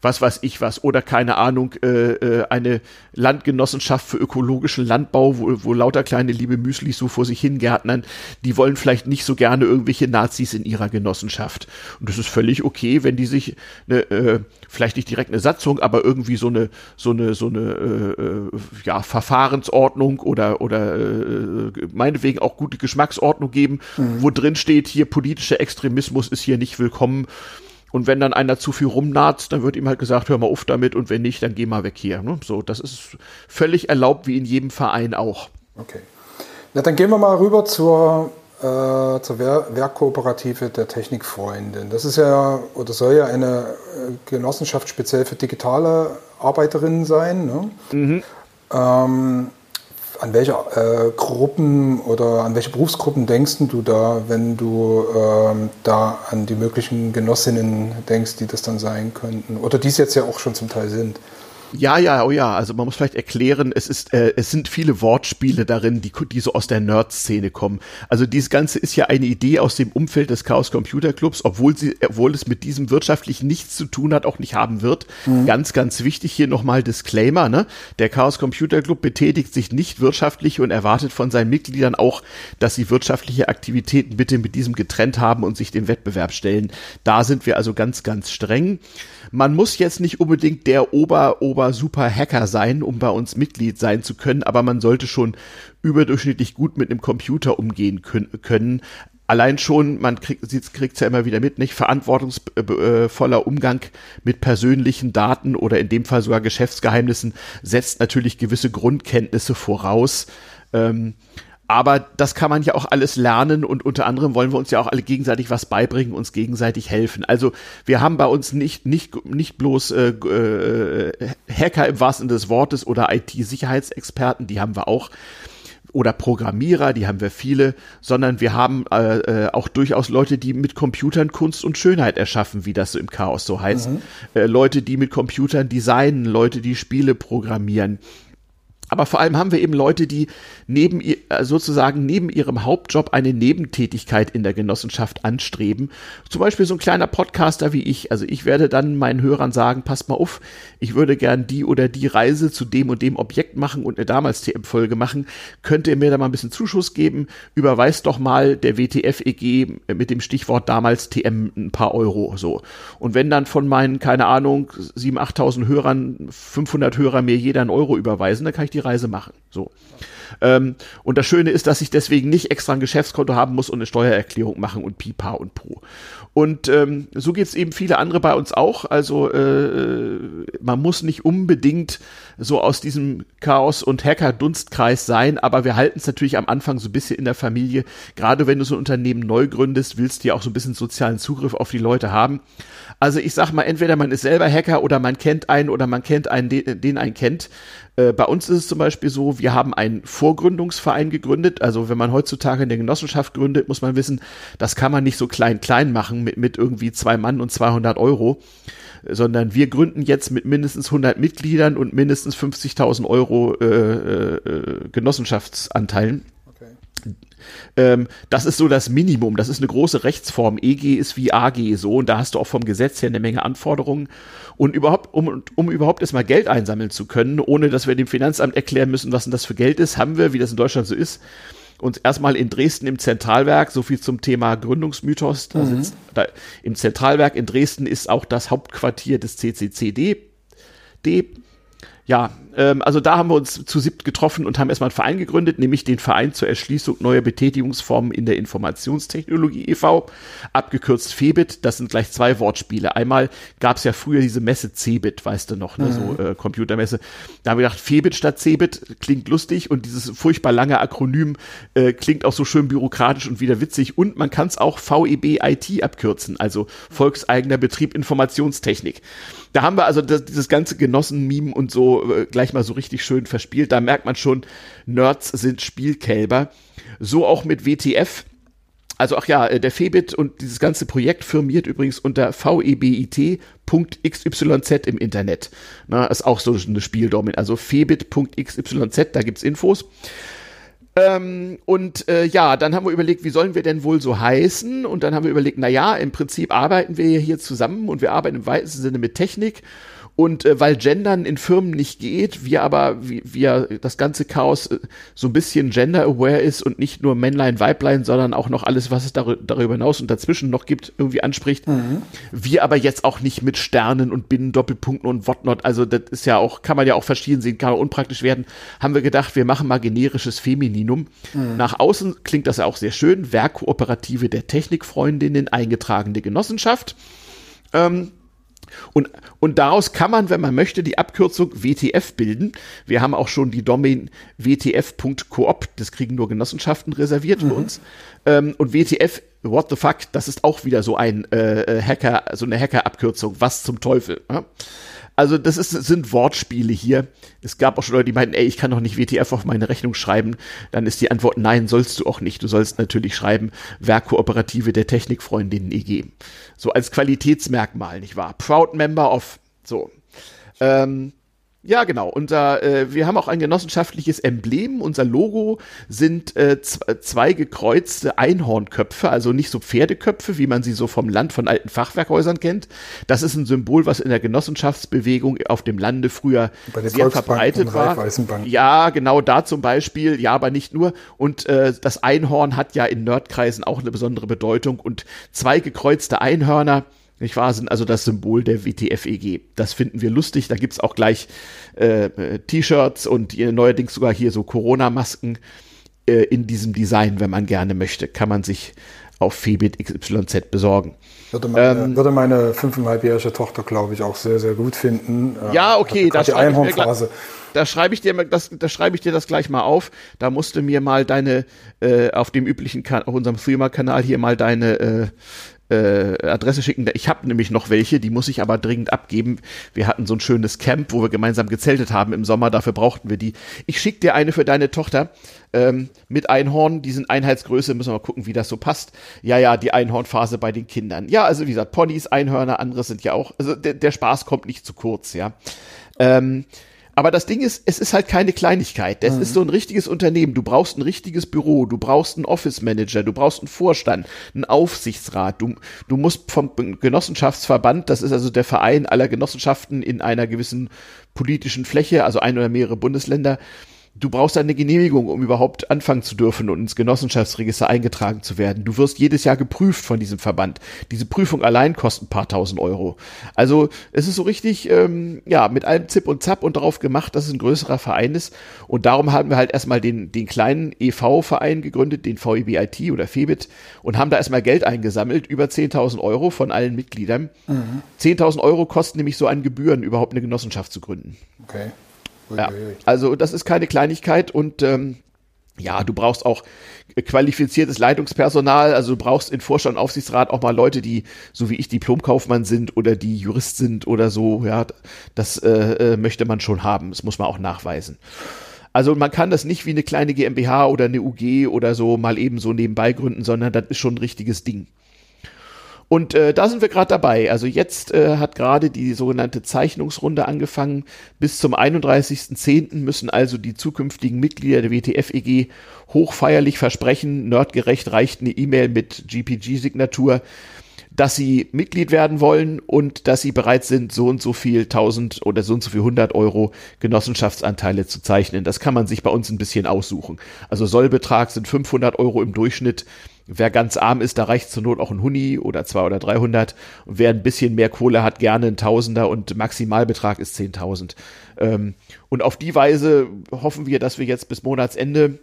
A: was weiß ich was, oder keine Ahnung, äh, äh, eine Landgenossenschaft für ökologischen Landbau, wo, wo lauter kleine liebe Müslis so vor sich hingärtnern, die wollen vielleicht nicht so gerne irgendwelche Nazis in ihrer Genossenschaft. Und das ist völlig okay, wenn die sich ne, äh, vielleicht nicht direkt eine Satzung, aber irgendwie so eine so eine so eine äh, äh ja Verfahrensordnung oder oder äh, meinetwegen auch gute Geschmacksordnung geben, mhm. wo drin steht, hier politischer Extremismus ist hier nicht willkommen und wenn dann einer zu viel rumnaht, dann wird ihm halt gesagt, hör mal auf damit und wenn nicht, dann geh mal weg hier. Ne? So, das ist völlig erlaubt, wie in jedem Verein auch.
B: Okay. Na, dann gehen wir mal rüber zur, äh, zur Wehr Werkkooperative der Technikfreundin. Das ist ja oder soll ja eine äh, Genossenschaft speziell für digitale Arbeiterinnen sein. Ne? Mhm. Ähm, an welche äh, Gruppen oder an welche Berufsgruppen denkst du da, wenn du ähm, da an die möglichen Genossinnen denkst, die das dann sein könnten? Oder die es jetzt ja auch schon zum Teil sind?
A: Ja, ja, oh ja. Also man muss vielleicht erklären, es ist, äh, es sind viele Wortspiele darin, die, die so aus der Nerd-Szene kommen. Also dieses Ganze ist ja eine Idee aus dem Umfeld des Chaos Computer Clubs, obwohl sie, obwohl es mit diesem wirtschaftlich nichts zu tun hat, auch nicht haben wird. Mhm. Ganz, ganz wichtig hier nochmal Disclaimer, ne? Der Chaos Computer Club betätigt sich nicht wirtschaftlich und erwartet von seinen Mitgliedern auch, dass sie wirtschaftliche Aktivitäten bitte mit diesem getrennt haben und sich dem Wettbewerb stellen. Da sind wir also ganz, ganz streng. Man muss jetzt nicht unbedingt der Ober, Ober, Super Hacker sein, um bei uns Mitglied sein zu können, aber man sollte schon überdurchschnittlich gut mit einem Computer umgehen können. Allein schon, man kriegt es ja immer wieder mit, nicht verantwortungsvoller Umgang mit persönlichen Daten oder in dem Fall sogar Geschäftsgeheimnissen setzt natürlich gewisse Grundkenntnisse voraus. Ähm, aber das kann man ja auch alles lernen und unter anderem wollen wir uns ja auch alle gegenseitig was beibringen, uns gegenseitig helfen. Also wir haben bei uns nicht, nicht, nicht bloß äh, äh, Hacker im wahrsten des Wortes oder IT-Sicherheitsexperten, die haben wir auch oder Programmierer, die haben wir viele, sondern wir haben äh, äh, auch durchaus Leute, die mit Computern Kunst und Schönheit erschaffen, wie das so im Chaos so heißt. Mhm. Äh, Leute, die mit Computern designen, Leute, die Spiele programmieren, aber vor allem haben wir eben Leute, die neben äh, sozusagen neben ihrem Hauptjob eine Nebentätigkeit in der Genossenschaft anstreben. Zum Beispiel so ein kleiner Podcaster wie ich. Also ich werde dann meinen Hörern sagen, passt mal auf, ich würde gern die oder die Reise zu dem und dem Objekt machen und eine damals TM-Folge machen. Könnt ihr mir da mal ein bisschen Zuschuss geben? Überweist doch mal der WTF-EG mit dem Stichwort damals TM ein paar Euro so. Und wenn dann von meinen, keine Ahnung, 7.000, 8.000 Hörern 500 Hörer mir jeder einen Euro überweisen, dann kann ich die die Reise machen. So. Ähm, und das Schöne ist, dass ich deswegen nicht extra ein Geschäftskonto haben muss und eine Steuererklärung machen und Pipa und Po. Und ähm, so geht es eben viele andere bei uns auch. Also äh, man muss nicht unbedingt so aus diesem Chaos- und Hacker-Dunstkreis sein, aber wir halten es natürlich am Anfang so ein bisschen in der Familie. Gerade wenn du so ein Unternehmen neu gründest, willst du ja auch so ein bisschen sozialen Zugriff auf die Leute haben. Also ich sag mal, entweder man ist selber Hacker oder man kennt einen oder man kennt einen, den, den einen kennt. Äh, bei uns ist es zum Beispiel so, wir haben einen Vorgründungsverein gegründet. Also wenn man heutzutage eine Genossenschaft gründet, muss man wissen, das kann man nicht so klein-klein machen mit, mit irgendwie zwei Mann und 200 Euro, sondern wir gründen jetzt mit mindestens 100 Mitgliedern und mindestens 50.000 Euro äh, äh, äh Genossenschaftsanteilen. Ähm, das ist so das Minimum. Das ist eine große Rechtsform. EG ist wie AG so und da hast du auch vom Gesetz her eine Menge Anforderungen. Und überhaupt, um, um überhaupt erstmal Geld einsammeln zu können, ohne dass wir dem Finanzamt erklären müssen, was denn das für Geld ist, haben wir, wie das in Deutschland so ist, uns erstmal in Dresden im Zentralwerk, so viel zum Thema Gründungsmythos, da mhm. sitzt, da, im Zentralwerk in Dresden ist auch das Hauptquartier des CCCD. D, ja, ähm, also da haben wir uns zu siebt getroffen und haben erstmal einen Verein gegründet, nämlich den Verein zur Erschließung neuer Betätigungsformen in der Informationstechnologie e.V., abgekürzt FEBIT. Das sind gleich zwei Wortspiele. Einmal gab es ja früher diese Messe CeBIT, weißt du noch, ne, mhm. so äh, Computermesse. Da haben wir gedacht, FEBIT statt CeBIT klingt lustig und dieses furchtbar lange Akronym äh, klingt auch so schön bürokratisch und wieder witzig und man kann es auch VEB IT abkürzen, also Volkseigener Betrieb Informationstechnik. Da haben wir also das, dieses ganze Genossen-Meme und so äh, gleich gleich mal so richtig schön verspielt. Da merkt man schon, Nerds sind Spielkälber. So auch mit WTF. Also ach ja, äh, der Febit und dieses ganze Projekt firmiert übrigens unter vebit.xyz im Internet. Na, ist auch so eine Spieldomain. Also febit.xyz, da gibt's Infos. Ähm, und äh, ja, dann haben wir überlegt, wie sollen wir denn wohl so heißen? Und dann haben wir überlegt, na ja, im Prinzip arbeiten wir hier zusammen und wir arbeiten im weitesten Sinne mit Technik. Und äh, weil Gendern in Firmen nicht geht, wir aber, wie, wir das ganze Chaos äh, so ein bisschen gender-aware ist und nicht nur Männlein, Weiblein, sondern auch noch alles, was es dar darüber hinaus und dazwischen noch gibt, irgendwie anspricht. Mhm. Wir aber jetzt auch nicht mit Sternen und Binnen-Doppelpunkten und whatnot, also das ist ja auch, kann man ja auch verschieden sehen, kann auch unpraktisch werden, haben wir gedacht, wir machen mal generisches Femininum. Mhm. Nach außen klingt das ja auch sehr schön, Werkkooperative der Technikfreundinnen, eingetragene Genossenschaft. Ähm, und, und daraus kann man, wenn man möchte, die Abkürzung WTF bilden. Wir haben auch schon die Domain wtf.coop, das kriegen nur Genossenschaften reserviert mhm. für uns. Ähm, und WTF, what the fuck, das ist auch wieder so ein äh, Hacker, so eine Hacker-Abkürzung. Was zum Teufel. Ja? Also das ist, sind Wortspiele hier. Es gab auch schon Leute, die meinten, ey, ich kann doch nicht WTF auf meine Rechnung schreiben. Dann ist die Antwort, nein, sollst du auch nicht. Du sollst natürlich schreiben, Werkkooperative der Technikfreundinnen EG. So als Qualitätsmerkmal, nicht wahr? Proud Member of, so. Ähm, ja, genau. Unser, äh, wir haben auch ein genossenschaftliches Emblem. Unser Logo sind äh, zwei gekreuzte Einhornköpfe, also nicht so Pferdeköpfe, wie man sie so vom Land von alten Fachwerkhäusern kennt. Das ist ein Symbol, was in der Genossenschaftsbewegung auf dem Lande früher sehr verbreitet war. Ja, genau da zum Beispiel. Ja, aber nicht nur. Und äh, das Einhorn hat ja in Nerdkreisen auch eine besondere Bedeutung. Und zwei gekreuzte Einhörner nicht wahr, sind also das Symbol der WTF-EG. Das finden wir lustig. Da gibt's auch gleich äh, äh T-Shirts und neuerdings sogar hier so Corona-Masken äh, in diesem Design, wenn man gerne möchte. Kann man sich auf Febit XYZ besorgen.
B: Würde meine, ähm, würde meine fünfeinhalbjährige Tochter, glaube ich, auch sehr, sehr gut finden.
A: Äh, ja, okay, da schreibe, ich mir, da schreibe ich dir das, da schreibe ich dir das gleich mal auf. Da musst du mir mal deine äh, auf dem üblichen kan auf unserem Streamer-Kanal hier mal deine äh, Adresse schicken. Ich habe nämlich noch welche, die muss ich aber dringend abgeben. Wir hatten so ein schönes Camp, wo wir gemeinsam gezeltet haben im Sommer, dafür brauchten wir die. Ich schicke dir eine für deine Tochter ähm, mit Einhorn, die sind Einheitsgröße, müssen wir mal gucken, wie das so passt. Ja, ja, die Einhornphase bei den Kindern. Ja, also wie gesagt, Ponys, Einhörner, andere sind ja auch, also der, der Spaß kommt nicht zu kurz, ja. Ähm, aber das Ding ist, es ist halt keine Kleinigkeit. Das mhm. ist so ein richtiges Unternehmen. Du brauchst ein richtiges Büro, du brauchst einen Office Manager, du brauchst einen Vorstand, einen Aufsichtsrat. Du, du musst vom Genossenschaftsverband, das ist also der Verein aller Genossenschaften in einer gewissen politischen Fläche, also ein oder mehrere Bundesländer, du brauchst eine Genehmigung, um überhaupt anfangen zu dürfen und ins Genossenschaftsregister eingetragen zu werden. Du wirst jedes Jahr geprüft von diesem Verband. Diese Prüfung allein kostet ein paar tausend Euro. Also es ist so richtig, ähm, ja, mit allem Zip und Zap und darauf gemacht, dass es ein größerer Verein ist. Und darum haben wir halt erstmal den, den kleinen EV-Verein gegründet, den VEBIT oder FEBIT, und haben da erstmal Geld eingesammelt, über 10.000 Euro von allen Mitgliedern. Mhm. 10.000 Euro kosten nämlich so an Gebühren, überhaupt eine Genossenschaft zu gründen. Okay. Ja, also das ist keine Kleinigkeit und ähm, ja, du brauchst auch qualifiziertes Leitungspersonal, also du brauchst in Vorstand und Aufsichtsrat auch mal Leute, die, so wie ich, Diplomkaufmann sind oder die Jurist sind oder so, ja, das äh, äh, möchte man schon haben, das muss man auch nachweisen. Also man kann das nicht wie eine kleine GmbH oder eine UG oder so mal eben so nebenbei gründen, sondern das ist schon ein richtiges Ding. Und äh, da sind wir gerade dabei. Also jetzt äh, hat gerade die sogenannte Zeichnungsrunde angefangen. Bis zum 31.10. müssen also die zukünftigen Mitglieder der WTF-EG hochfeierlich versprechen, nerdgerecht reicht eine E-Mail mit GPG-Signatur, dass sie Mitglied werden wollen und dass sie bereit sind, so und so viel 1000 oder so und so viel 100 Euro Genossenschaftsanteile zu zeichnen. Das kann man sich bei uns ein bisschen aussuchen. Also Sollbetrag sind 500 Euro im Durchschnitt. Wer ganz arm ist, da reicht zur Not auch ein Huni oder zwei oder 300. Und wer ein bisschen mehr Kohle hat, gerne ein Tausender und Maximalbetrag ist 10.000. Ähm, und auf die Weise hoffen wir, dass wir jetzt bis Monatsende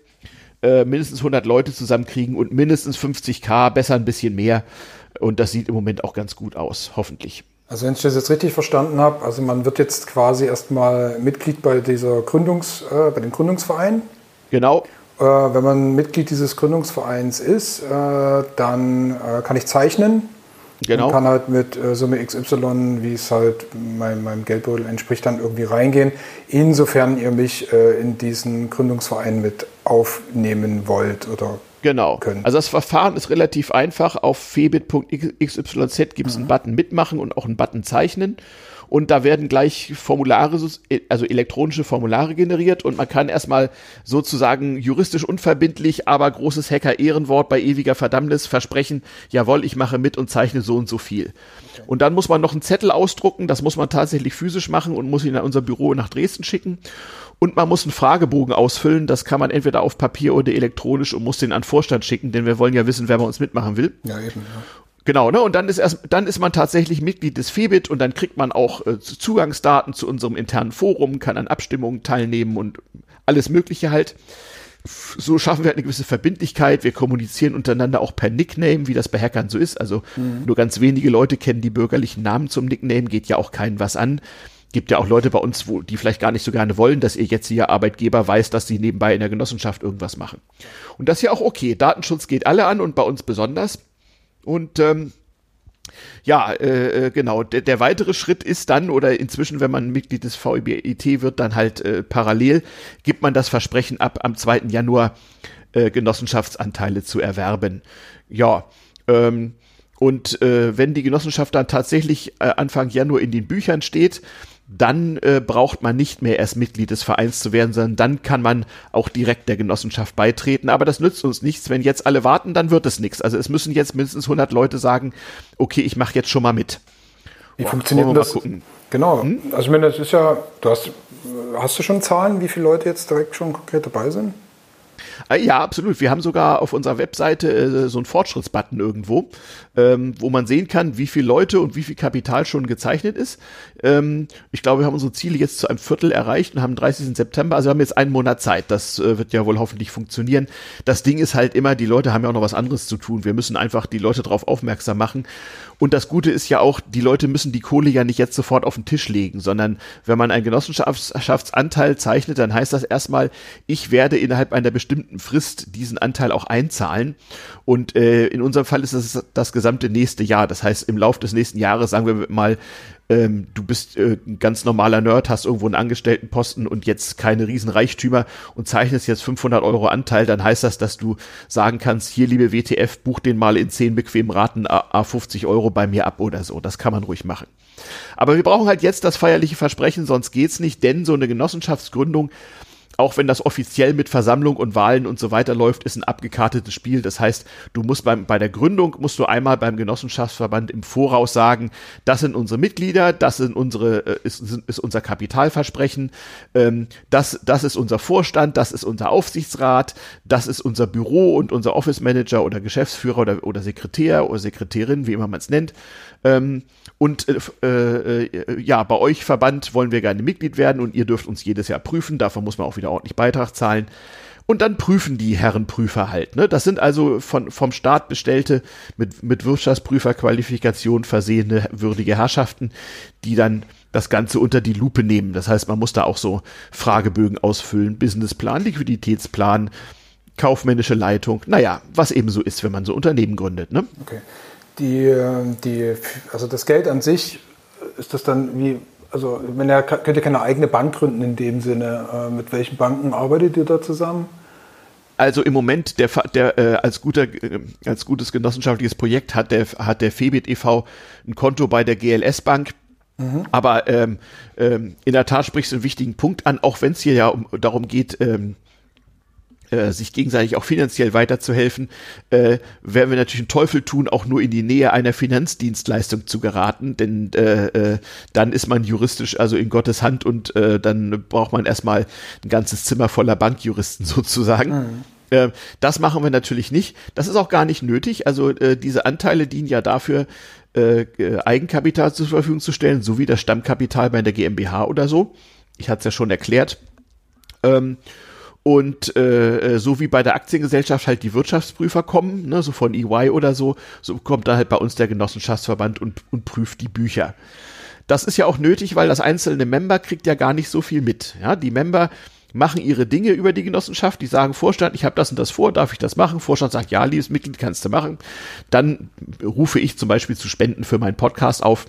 A: äh, mindestens 100 Leute zusammenkriegen und mindestens 50k, besser ein bisschen mehr. Und das sieht im Moment auch ganz gut aus, hoffentlich.
B: Also wenn ich das jetzt richtig verstanden habe, also man wird jetzt quasi erstmal Mitglied bei dieser Gründungs, äh, bei dem Gründungsverein.
A: Genau.
B: Äh, wenn man Mitglied dieses Gründungsvereins ist, äh, dann äh, kann ich zeichnen. Genau. Und kann halt mit Summe XY, wie es halt mein, meinem Geldbeutel entspricht, dann irgendwie reingehen. Insofern ihr mich in diesen Gründungsverein mit aufnehmen wollt oder
A: Genau. Können. Also das Verfahren ist relativ einfach. Auf febit.xyz gibt es mhm. einen Button mitmachen und auch einen Button zeichnen und da werden gleich Formulare, also elektronische Formulare generiert und man kann erstmal sozusagen juristisch unverbindlich, aber großes Hacker-Ehrenwort bei ewiger Verdammnis versprechen, jawohl, ich mache mit und zeichne so und so viel. Und dann muss man noch einen Zettel ausdrucken, das muss man tatsächlich physisch machen und muss ihn an unser Büro nach Dresden schicken. Und man muss einen Fragebogen ausfüllen. Das kann man entweder auf Papier oder elektronisch und muss den an Vorstand schicken, denn wir wollen ja wissen, wer bei uns mitmachen will. Ja, eben. Ja. Genau, ne? Und dann ist erst, dann ist man tatsächlich Mitglied des FEBIT und dann kriegt man auch äh, Zugangsdaten zu unserem internen Forum, kann an Abstimmungen teilnehmen und alles Mögliche halt. So schaffen wir halt eine gewisse Verbindlichkeit. Wir kommunizieren untereinander auch per Nickname, wie das bei Hackern so ist. Also mhm. nur ganz wenige Leute kennen die bürgerlichen Namen zum Nickname, geht ja auch keinen was an. Gibt ja auch Leute bei uns, wo die vielleicht gar nicht so gerne wollen, dass ihr jetzt hier Arbeitgeber weiß, dass sie nebenbei in der Genossenschaft irgendwas machen. Und das ist ja auch okay. Datenschutz geht alle an und bei uns besonders. Und ähm, ja, äh, äh, genau. Der, der weitere Schritt ist dann, oder inzwischen, wenn man Mitglied des VIBIT wird, dann halt äh, parallel, gibt man das Versprechen ab, am 2. Januar äh, Genossenschaftsanteile zu erwerben. Ja, ähm, und äh, wenn die Genossenschaft dann tatsächlich äh, Anfang Januar in den Büchern steht, dann äh, braucht man nicht mehr erst Mitglied des Vereins zu werden, sondern dann kann man auch direkt der Genossenschaft beitreten. Aber das nützt uns nichts. Wenn jetzt alle warten, dann wird es nichts. Also es müssen jetzt mindestens 100 Leute sagen, okay, ich mache jetzt schon mal mit.
B: Wie funktioniert das? Genau. Hm? Also ich meine, das ist ja, du hast, hast du schon Zahlen, wie viele Leute jetzt direkt schon konkret dabei sind?
A: Äh, ja, absolut. Wir haben sogar auf unserer Webseite äh, so einen Fortschrittsbutton irgendwo, ähm, wo man sehen kann, wie viele Leute und wie viel Kapital schon gezeichnet ist. Ähm, ich glaube, wir haben unsere Ziele jetzt zu einem Viertel erreicht und haben 30. September, also wir haben jetzt einen Monat Zeit. Das äh, wird ja wohl hoffentlich funktionieren. Das Ding ist halt immer, die Leute haben ja auch noch was anderes zu tun. Wir müssen einfach die Leute darauf aufmerksam machen. Und das Gute ist ja auch, die Leute müssen die Kohle ja nicht jetzt sofort auf den Tisch legen, sondern wenn man einen Genossenschaftsanteil zeichnet, dann heißt das erstmal, ich werde innerhalb einer bestimmten Frist diesen Anteil auch einzahlen. Und äh, in unserem Fall ist das das gesamte nächste Jahr. Das heißt, im Laufe des nächsten Jahres, sagen wir mal, ähm, du bist äh, ein ganz normaler Nerd, hast irgendwo einen Angestelltenposten und jetzt keine riesen Reichtümer und zeichnest jetzt 500 Euro Anteil, dann heißt das, dass du sagen kannst, hier liebe WTF, buch den mal in 10 bequemen Raten a 50 Euro bei mir ab oder so. Das kann man ruhig machen. Aber wir brauchen halt jetzt das feierliche Versprechen, sonst geht's nicht, denn so eine Genossenschaftsgründung auch wenn das offiziell mit Versammlung und Wahlen und so weiter läuft, ist ein abgekartetes Spiel. Das heißt, du musst beim, bei der Gründung musst du einmal beim Genossenschaftsverband im Voraus sagen, das sind unsere Mitglieder, das sind unsere, äh, ist, ist unser Kapitalversprechen, ähm, das, das ist unser Vorstand, das ist unser Aufsichtsrat, das ist unser Büro und unser Office Manager oder Geschäftsführer oder, oder Sekretär oder Sekretärin, wie immer man es nennt. Ähm, und äh, äh, ja, bei euch Verband wollen wir gerne Mitglied werden und ihr dürft uns jedes Jahr prüfen. Dafür muss man auch wieder ordentlich Beitrag zahlen. Und dann prüfen die Herrenprüfer halt. Ne? Das sind also von, vom Staat bestellte, mit, mit Wirtschaftsprüferqualifikation versehene würdige Herrschaften, die dann das Ganze unter die Lupe nehmen. Das heißt, man muss da auch so Fragebögen ausfüllen, Businessplan, Liquiditätsplan, kaufmännische Leitung. Naja, was eben so ist, wenn man so Unternehmen gründet. Ne?
B: Okay die, die, also das Geld an sich, ist das dann wie, also wenn ihr könnt ihr keine eigene Bank gründen in dem Sinne. Äh, mit welchen Banken arbeitet ihr da zusammen?
A: Also im Moment, der, der äh, als guter, äh, als gutes genossenschaftliches Projekt hat der hat der Febit e.V. ein Konto bei der GLS Bank. Mhm. Aber ähm, ähm, in der Tat sprichst du einen wichtigen Punkt an, auch wenn es hier ja um, darum geht, ähm, äh, sich gegenseitig auch finanziell weiterzuhelfen, äh, werden wir natürlich einen Teufel tun, auch nur in die Nähe einer Finanzdienstleistung zu geraten, denn äh, äh, dann ist man juristisch also in Gottes Hand und äh, dann braucht man erstmal ein ganzes Zimmer voller Bankjuristen sozusagen. Mhm. Das machen wir natürlich nicht. Das ist auch gar nicht nötig. Also diese Anteile dienen ja dafür, Eigenkapital zur Verfügung zu stellen, so wie das Stammkapital bei der GmbH oder so. Ich hatte es ja schon erklärt. Ähm, und äh, äh, so wie bei der Aktiengesellschaft halt die Wirtschaftsprüfer kommen, ne, so von EY oder so, so kommt da halt bei uns der Genossenschaftsverband und, und prüft die Bücher. Das ist ja auch nötig, weil das einzelne Member kriegt ja gar nicht so viel mit. Ja, die Member machen ihre Dinge über die Genossenschaft, die sagen Vorstand, ich habe das und das vor, darf ich das machen? Vorstand sagt, ja, liebes Mitglied, kannst du machen. Dann rufe ich zum Beispiel zu Spenden für meinen Podcast auf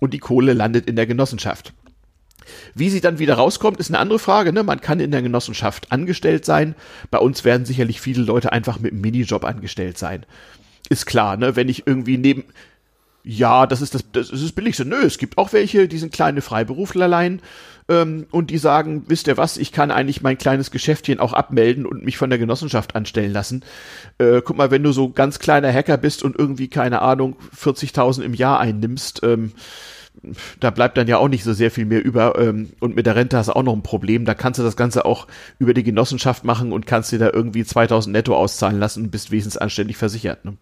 A: und die Kohle landet in der Genossenschaft. Wie sie dann wieder rauskommt, ist eine andere Frage. Ne? Man kann in der Genossenschaft angestellt sein. Bei uns werden sicherlich viele Leute einfach mit einem Minijob angestellt sein. Ist klar, ne? Wenn ich irgendwie neben, ja, das ist das, das ist das Billigste. Nö, es gibt auch welche, die sind kleine Freiberuflerlein ähm, und die sagen, wisst ihr was, ich kann eigentlich mein kleines Geschäftchen auch abmelden und mich von der Genossenschaft anstellen lassen. Äh, guck mal, wenn du so ganz kleiner Hacker bist und irgendwie, keine Ahnung, 40.000 im Jahr einnimmst, ähm, da bleibt dann ja auch nicht so sehr viel mehr über ähm, und mit der Rente hast du auch noch ein Problem. Da kannst du das Ganze auch über die Genossenschaft machen und kannst dir da irgendwie 2000 netto auszahlen lassen und bist wesentlich anständig versichert. Ne?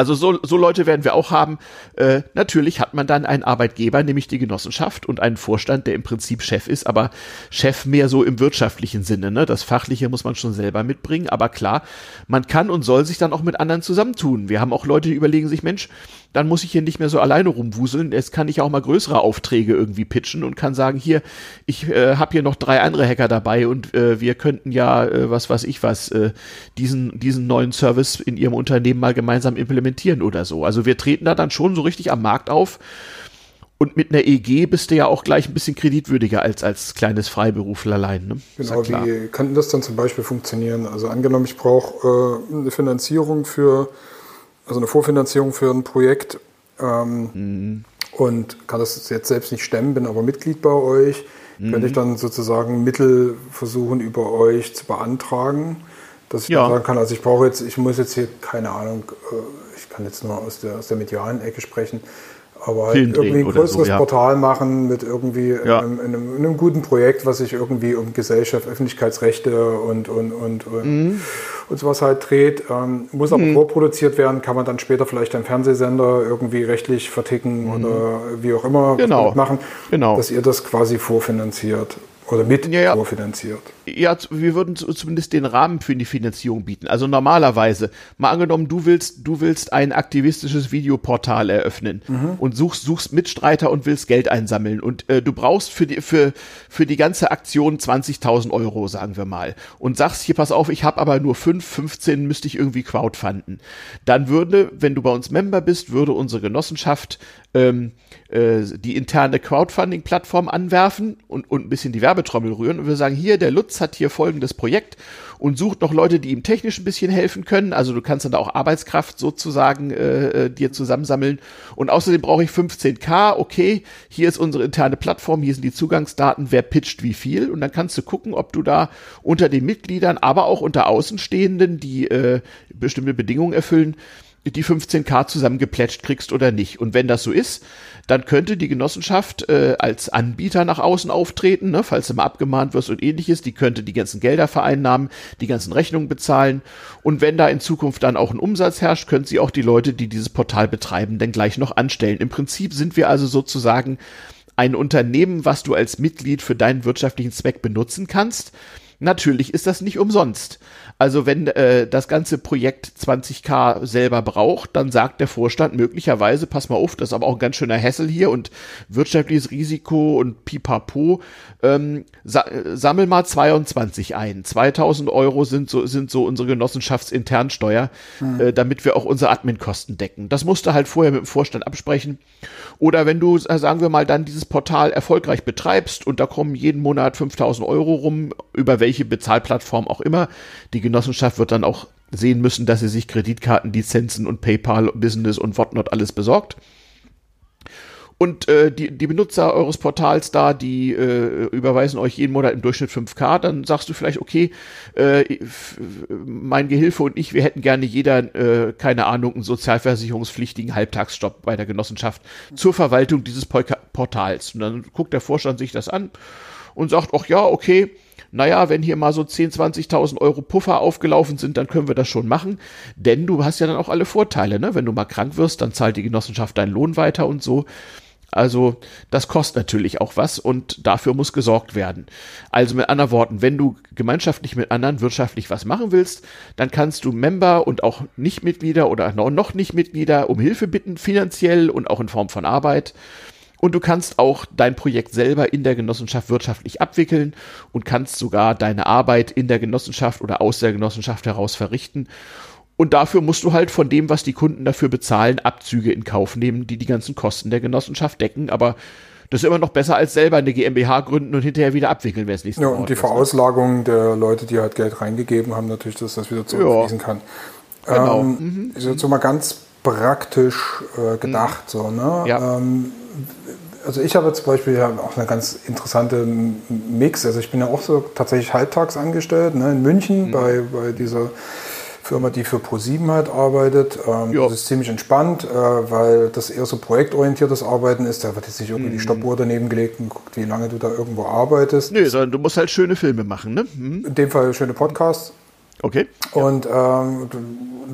A: Also so, so Leute werden wir auch haben. Äh, natürlich hat man dann einen Arbeitgeber, nämlich die Genossenschaft und einen Vorstand, der im Prinzip Chef ist, aber Chef mehr so im wirtschaftlichen Sinne. Ne? Das Fachliche muss man schon selber mitbringen, aber klar, man kann und soll sich dann auch mit anderen zusammentun. Wir haben auch Leute, die überlegen sich, Mensch, dann muss ich hier nicht mehr so alleine rumwuseln. Jetzt kann ich auch mal größere Aufträge irgendwie pitchen und kann sagen, hier, ich äh, habe hier noch drei andere Hacker dabei und äh, wir könnten ja, äh, was weiß ich was, äh, diesen, diesen neuen Service in ihrem Unternehmen mal gemeinsam implementieren oder so. Also wir treten da dann schon so richtig am Markt auf. Und mit einer EG bist du ja auch gleich ein bisschen kreditwürdiger als als kleines Freiberuflerlein. Ne?
B: Genau, wie könnte das dann zum Beispiel funktionieren? Also angenommen, ich brauche äh, eine Finanzierung für also eine Vorfinanzierung für ein Projekt ähm, mhm. und kann das jetzt selbst nicht stemmen, bin aber Mitglied bei euch, mhm. könnte ich dann sozusagen Mittel versuchen über euch zu beantragen, dass ich ja. dann sagen kann, also ich brauche jetzt, ich muss jetzt hier, keine Ahnung, äh, ich kann jetzt nur aus der, aus der medialen Ecke sprechen, aber halt irgendwie ein größeres so, ja. Portal machen mit irgendwie ja. einem, einem, einem, guten Projekt, was sich irgendwie um Gesellschaft, Öffentlichkeitsrechte und, und, und, und, mhm. und sowas halt dreht. Ähm, muss aber mhm. vorproduziert werden, kann man dann später vielleicht einen Fernsehsender irgendwie rechtlich verticken mhm. oder wie auch immer
A: genau.
B: machen,
A: genau.
B: dass ihr das quasi vorfinanziert. Oder mit
A: ja, ja.
B: vorfinanziert.
A: Ja, wir würden zumindest den Rahmen für die Finanzierung bieten. Also normalerweise, mal angenommen, du willst, du willst ein aktivistisches Videoportal eröffnen mhm. und suchst, suchst Mitstreiter und willst Geld einsammeln und äh, du brauchst für die, für, für die ganze Aktion 20.000 Euro, sagen wir mal. Und sagst, hier, pass auf, ich habe aber nur 5, 15 müsste ich irgendwie crowdfunden. Dann würde, wenn du bei uns Member bist, würde unsere Genossenschaft ähm, äh, die interne Crowdfunding-Plattform anwerfen und, und ein bisschen die Werbetrommel rühren und wir sagen, hier, der Lutz hat hier folgendes Projekt und sucht noch Leute, die ihm technisch ein bisschen helfen können. Also du kannst dann da auch Arbeitskraft sozusagen äh, äh dir zusammensammeln. Und außerdem brauche ich 15k. Okay, hier ist unsere interne Plattform, hier sind die Zugangsdaten, wer pitcht wie viel. Und dann kannst du gucken, ob du da unter den Mitgliedern, aber auch unter Außenstehenden, die äh, bestimmte Bedingungen erfüllen, die 15k zusammengeplätscht kriegst oder nicht. Und wenn das so ist, dann könnte die Genossenschaft äh, als Anbieter nach außen auftreten, ne, falls du mal abgemahnt wirst und ähnliches. Die könnte die ganzen Gelder vereinnahmen, die ganzen Rechnungen bezahlen. Und wenn da in Zukunft dann auch ein Umsatz herrscht, können sie auch die Leute, die dieses Portal betreiben, dann gleich noch anstellen. Im Prinzip sind wir also sozusagen ein Unternehmen, was du als Mitglied für deinen wirtschaftlichen Zweck benutzen kannst. Natürlich ist das nicht umsonst. Also wenn äh, das ganze Projekt 20k selber braucht, dann sagt der Vorstand möglicherweise, pass mal auf, das ist aber auch ein ganz schöner Hessel hier und wirtschaftliches Risiko und pipapo, ähm, sa sammel mal 22 ein. 2000 Euro sind so, sind so unsere Genossenschaftsinternsteuer, mhm. äh, damit wir auch unsere Adminkosten decken. Das musst du halt vorher mit dem Vorstand absprechen. Oder wenn du, äh, sagen wir mal, dann dieses Portal erfolgreich betreibst und da kommen jeden Monat 5000 Euro rum, über welche Bezahlplattform auch immer, die Genossenschaft wird dann auch sehen müssen, dass sie sich Kreditkartenlizenzen und PayPal, Business und whatnot alles besorgt. Und äh, die, die Benutzer eures Portals da, die äh, überweisen euch jeden Monat im Durchschnitt 5K, dann sagst du vielleicht, okay, äh, mein Gehilfe und ich, wir hätten gerne jeder, äh, keine Ahnung, einen sozialversicherungspflichtigen Halbtagsjob bei der Genossenschaft zur Verwaltung dieses Portals. Und dann guckt der Vorstand sich das an und sagt, ach ja, okay, naja, wenn hier mal so 10, 20.000 Euro Puffer aufgelaufen sind, dann können wir das schon machen. Denn du hast ja dann auch alle Vorteile, ne? Wenn du mal krank wirst, dann zahlt die Genossenschaft deinen Lohn weiter und so. Also das kostet natürlich auch was und dafür muss gesorgt werden. Also mit anderen Worten, wenn du gemeinschaftlich mit anderen wirtschaftlich was machen willst, dann kannst du Member und auch Nichtmitglieder oder noch Nichtmitglieder um Hilfe bitten, finanziell und auch in Form von Arbeit. Und du kannst auch dein Projekt selber in der Genossenschaft wirtschaftlich abwickeln und kannst sogar deine Arbeit in der Genossenschaft oder aus der Genossenschaft heraus verrichten. Und dafür musst du halt von dem, was die Kunden dafür bezahlen, Abzüge in Kauf nehmen, die die ganzen Kosten der Genossenschaft decken. Aber das ist immer noch besser als selber eine GmbH gründen und hinterher wieder abwickeln, wer es nicht
B: Ja, und die Verauslagung der Leute, die halt Geld reingegeben haben, natürlich, dass das wieder zurückfließen ja. kann. Genau. Ähm, mhm. Ist jetzt so mal ganz praktisch äh, gedacht. Mhm. So, ne? ja. Ähm, also ich habe zum Beispiel ja auch eine ganz interessante Mix. Also ich bin ja auch so tatsächlich halbtags angestellt ne, in München mhm. bei, bei dieser Firma, die für ProSieben halt arbeitet. Ähm, das ist ziemlich entspannt, äh, weil das eher so projektorientiertes Arbeiten ist. Da wird jetzt nicht irgendwie mhm. die Stoppuhr daneben gelegt und guckt, wie lange du da irgendwo arbeitest.
A: Nö, sondern du musst halt schöne Filme machen, ne?
B: Mhm. In dem Fall schöne Podcasts.
A: Okay.
B: Und ähm,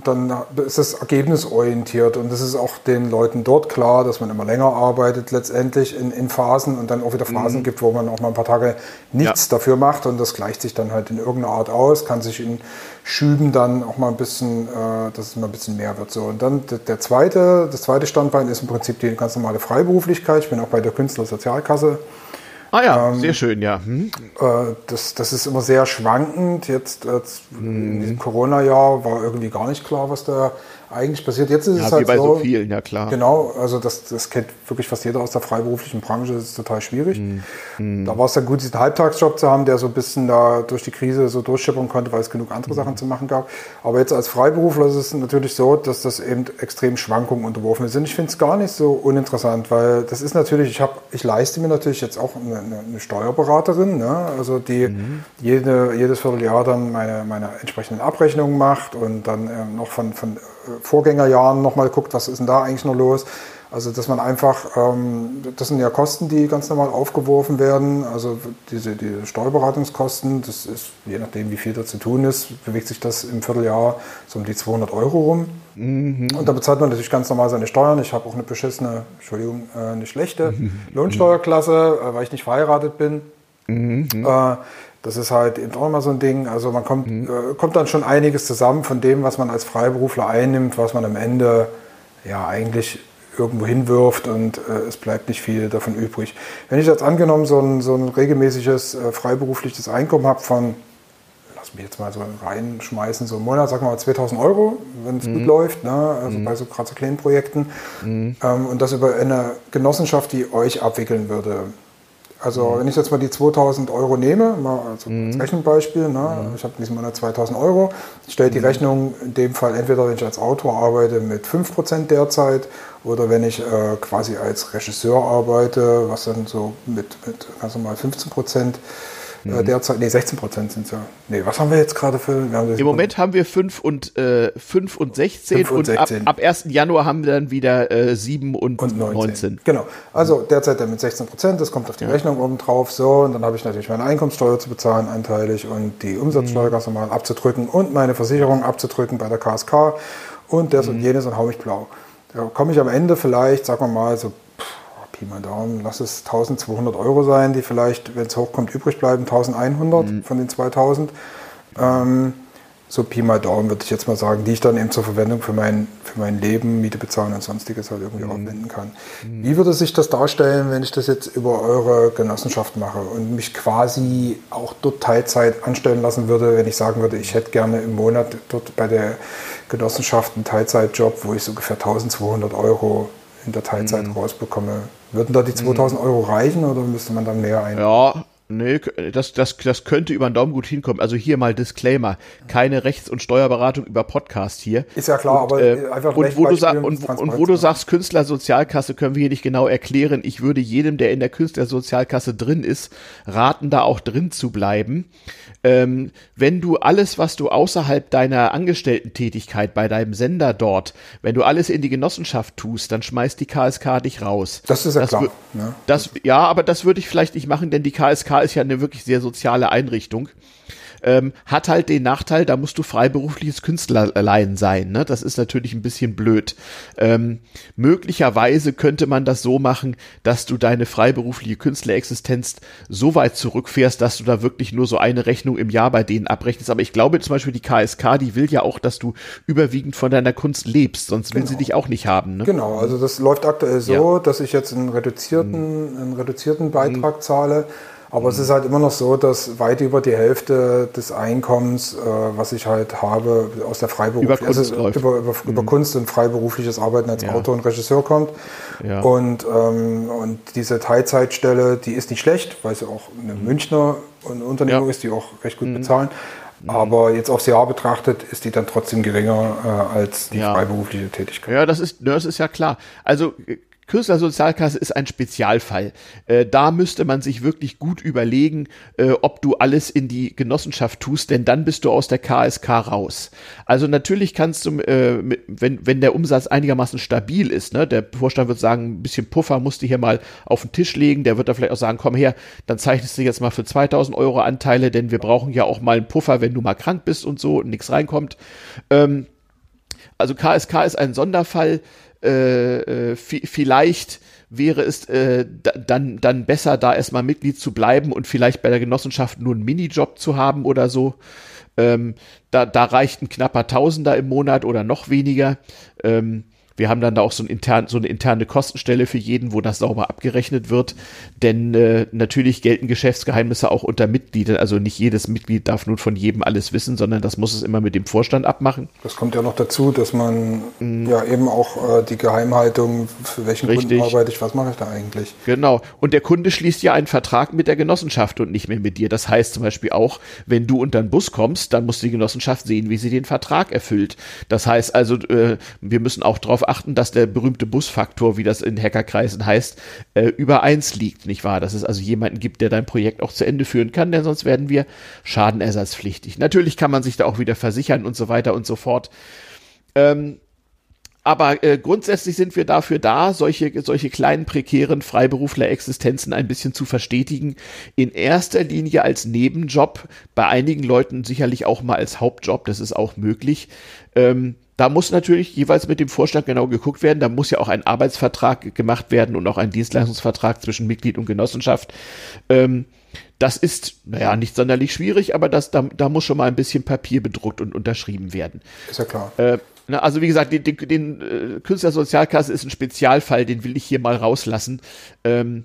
B: dann ist es ergebnisorientiert und es ist auch den Leuten dort klar, dass man immer länger arbeitet letztendlich in, in Phasen und dann auch wieder Phasen mhm. gibt, wo man auch mal ein paar Tage nichts ja. dafür macht und das gleicht sich dann halt in irgendeiner Art aus, kann sich in Schüben dann auch mal ein bisschen, äh, dass es mal ein bisschen mehr wird. So. Und dann der zweite, das zweite Standbein ist im Prinzip die ganz normale Freiberuflichkeit. Ich bin auch bei der Künstlersozialkasse
A: Ah ja, ähm, sehr schön, ja. Hm.
B: Äh, das, das ist immer sehr schwankend. Jetzt, jetzt hm. in diesem Corona-Jahr war irgendwie gar nicht klar, was da eigentlich passiert. Jetzt ist ja, es halt wie bei so, so
A: vielen, ja klar.
B: Genau, also das, das kennt wirklich fast jeder aus der freiberuflichen Branche, das ist total schwierig. Mhm. Da war es dann gut, diesen Halbtagsjob zu haben, der so ein bisschen da durch die Krise so durchschippern konnte, weil es genug andere mhm. Sachen zu machen gab. Aber jetzt als Freiberufler ist es natürlich so, dass das eben extrem Schwankungen unterworfen ist. Und ich finde es gar nicht so uninteressant, weil das ist natürlich, ich habe, ich leiste mir natürlich jetzt auch eine, eine Steuerberaterin, ne? also die mhm. jede, jedes Vierteljahr dann meine, meine entsprechenden Abrechnungen macht und dann ähm, noch von, von Vorgängerjahren nochmal guckt, was ist denn da eigentlich noch los. Also dass man einfach, ähm, das sind ja Kosten, die ganz normal aufgeworfen werden. Also diese, diese Steuerberatungskosten, das ist, je nachdem wie viel da zu tun ist, bewegt sich das im Vierteljahr so um die 200 Euro rum. Mhm. Und da bezahlt man natürlich ganz normal seine Steuern. Ich habe auch eine beschissene, Entschuldigung, äh, eine schlechte mhm. Lohnsteuerklasse, äh, weil ich nicht verheiratet bin. Mhm. Äh, das ist halt eben auch immer so ein Ding. Also man kommt, mhm. äh, kommt dann schon einiges zusammen von dem, was man als Freiberufler einnimmt, was man am Ende ja eigentlich irgendwo hinwirft und äh, es bleibt nicht viel davon übrig. Wenn ich jetzt angenommen so ein, so ein regelmäßiges äh, freiberufliches Einkommen habe von, lass mich jetzt mal so reinschmeißen, so im Monat, sagen wir mal 2000 Euro, wenn es mhm. gut läuft, ne? also mhm. bei so gerade so kleinen Projekten mhm. ähm, und das über eine Genossenschaft, die euch abwickeln würde. Also mhm. wenn ich jetzt mal die 2000 Euro nehme, mal also mhm. als Rechenbeispiel, ne? Mhm. ich habe diesen Monat 2000 Euro, stellt die mhm. Rechnung in dem Fall entweder, wenn ich als Autor arbeite, mit 5% derzeit oder wenn ich äh, quasi als Regisseur arbeite, was dann so mit, mit ganz normal 15% äh, mhm. derzeit, nee, 16 Prozent sind es ja. Nee, was haben wir jetzt gerade für?
A: Im Moment haben wir 5 und, äh, 5 und 16 5 und, und 16. Ab, ab 1. Januar haben wir dann wieder äh, 7 und, und 19. 19.
B: Genau, also derzeit dann mit 16 Prozent, das kommt auf die ja. Rechnung oben drauf, so, und dann habe ich natürlich meine Einkommenssteuer zu bezahlen, anteilig, und die Umsatzsteuer mhm. ganz normal abzudrücken und meine Versicherung abzudrücken bei der KSK und das mhm. und jenes und hau mich blau. Da komme ich am Ende vielleicht, sagen wir mal, so Pi mal Daumen, lass es 1200 Euro sein, die vielleicht, wenn es hochkommt, übrig bleiben, 1100 mhm. von den 2000. Ähm, so Pi mal Daumen würde ich jetzt mal sagen, die ich dann eben zur Verwendung für mein, für mein Leben, Miete bezahlen und sonstiges halt irgendwie mhm. aufwenden kann. Mhm. Wie würde sich das darstellen, wenn ich das jetzt über eure Genossenschaft mache und mich quasi auch dort Teilzeit anstellen lassen würde, wenn ich sagen würde, ich hätte gerne im Monat dort bei der Genossenschaft einen Teilzeitjob, wo ich so ungefähr 1200 Euro in der Teilzeit mhm. rausbekomme. Würden da die 2000 mhm. Euro reichen oder müsste man dann mehr ein?
A: Ja, Nee, das, das, das könnte über den Daumen gut hinkommen. Also hier mal Disclaimer. Keine Rechts- und Steuerberatung über Podcast hier.
B: Ist ja klar,
A: und, aber äh, einfach und wo, du sag, und, und, wo du sagst, Künstlersozialkasse können wir hier nicht genau erklären. Ich würde jedem, der in der Künstlersozialkasse drin ist, raten, da auch drin zu bleiben ähm, wenn du alles, was du außerhalb deiner Angestellten-Tätigkeit bei deinem Sender dort, wenn du alles in die Genossenschaft tust, dann schmeißt die KSK dich raus.
B: Das ist ja das klar.
A: Ne? Das, ja, aber das würde ich vielleicht nicht machen, denn die KSK ist ja eine wirklich sehr soziale Einrichtung. Ähm, hat halt den Nachteil, da musst du freiberufliches Künstlerlein sein. Ne? Das ist natürlich ein bisschen blöd. Ähm, möglicherweise könnte man das so machen, dass du deine freiberufliche Künstlerexistenz so weit zurückfährst, dass du da wirklich nur so eine Rechnung im Jahr bei denen abrechnest. Aber ich glaube zum Beispiel die KSK, die will ja auch, dass du überwiegend von deiner Kunst lebst, sonst will genau. sie dich auch nicht haben. Ne?
B: Genau, also das läuft aktuell so, ja. dass ich jetzt einen reduzierten, einen reduzierten Beitrag mhm. zahle. Aber es ist halt immer noch so, dass weit über die Hälfte des Einkommens, äh, was ich halt habe, aus der Freiberuflichkeit,
A: über, Kunst,
B: also über, über, mhm. über Kunst und freiberufliches Arbeiten als ja. Autor und Regisseur kommt. Ja. Und, ähm, und diese Teilzeitstelle, die ist nicht schlecht, weil sie auch eine mhm. Münchner Unternehmung ja. ist, die auch recht gut mhm. bezahlen. Mhm. Aber jetzt aufs Jahr betrachtet ist die dann trotzdem geringer äh, als die ja. freiberufliche Tätigkeit.
A: Ja, das ist, das ist ja klar. Also Künstlersozialkasse ist ein Spezialfall. Äh, da müsste man sich wirklich gut überlegen, äh, ob du alles in die Genossenschaft tust, denn dann bist du aus der KSK raus. Also natürlich kannst du, äh, wenn, wenn der Umsatz einigermaßen stabil ist, ne, der Vorstand wird sagen, ein bisschen Puffer musst du hier mal auf den Tisch legen, der wird da vielleicht auch sagen, komm her, dann zeichnest du jetzt mal für 2000 Euro Anteile, denn wir brauchen ja auch mal einen Puffer, wenn du mal krank bist und so und nichts reinkommt. Ähm, also KSK ist ein Sonderfall äh, äh vielleicht wäre es äh, dann, dann besser, da erstmal Mitglied zu bleiben und vielleicht bei der Genossenschaft nur einen Minijob zu haben oder so. Ähm, da, da reicht ein knapper Tausender im Monat oder noch weniger. Ähm, wir haben dann da auch so, ein intern, so eine interne Kostenstelle für jeden, wo das sauber abgerechnet wird. Denn äh, natürlich gelten Geschäftsgeheimnisse auch unter Mitgliedern. Also nicht jedes Mitglied darf nun von jedem alles wissen, sondern das muss es immer mit dem Vorstand abmachen.
B: Das kommt ja noch dazu, dass man mhm. ja eben auch äh, die Geheimhaltung, für welchen Richtig. Kunden arbeite ich, was mache ich da eigentlich?
A: Genau. Und der Kunde schließt ja einen Vertrag mit der Genossenschaft und nicht mehr mit dir. Das heißt zum Beispiel auch, wenn du unter den Bus kommst, dann muss die Genossenschaft sehen, wie sie den Vertrag erfüllt. Das heißt also, äh, wir müssen auch darauf achten, dass der berühmte Busfaktor, wie das in Hackerkreisen heißt, äh, über eins liegt, nicht wahr? Dass es also jemanden gibt, der dein Projekt auch zu Ende führen kann, denn sonst werden wir schadenersatzpflichtig. Natürlich kann man sich da auch wieder versichern und so weiter und so fort. Ähm, aber äh, grundsätzlich sind wir dafür da, solche, solche kleinen prekären Freiberufler-Existenzen ein bisschen zu verstetigen. In erster Linie als Nebenjob, bei einigen Leuten sicherlich auch mal als Hauptjob, das ist auch möglich. Ähm, da muss natürlich jeweils mit dem Vorstand genau geguckt werden. Da muss ja auch ein Arbeitsvertrag gemacht werden und auch ein Dienstleistungsvertrag zwischen Mitglied und Genossenschaft. Ähm, das ist, naja, nicht sonderlich schwierig, aber das, da, da muss schon mal ein bisschen Papier bedruckt und unterschrieben werden.
B: Ist ja klar.
A: Äh, na, also wie gesagt, den, den, den äh, Künstlersozialkasse ist ein Spezialfall, den will ich hier mal rauslassen. Ähm,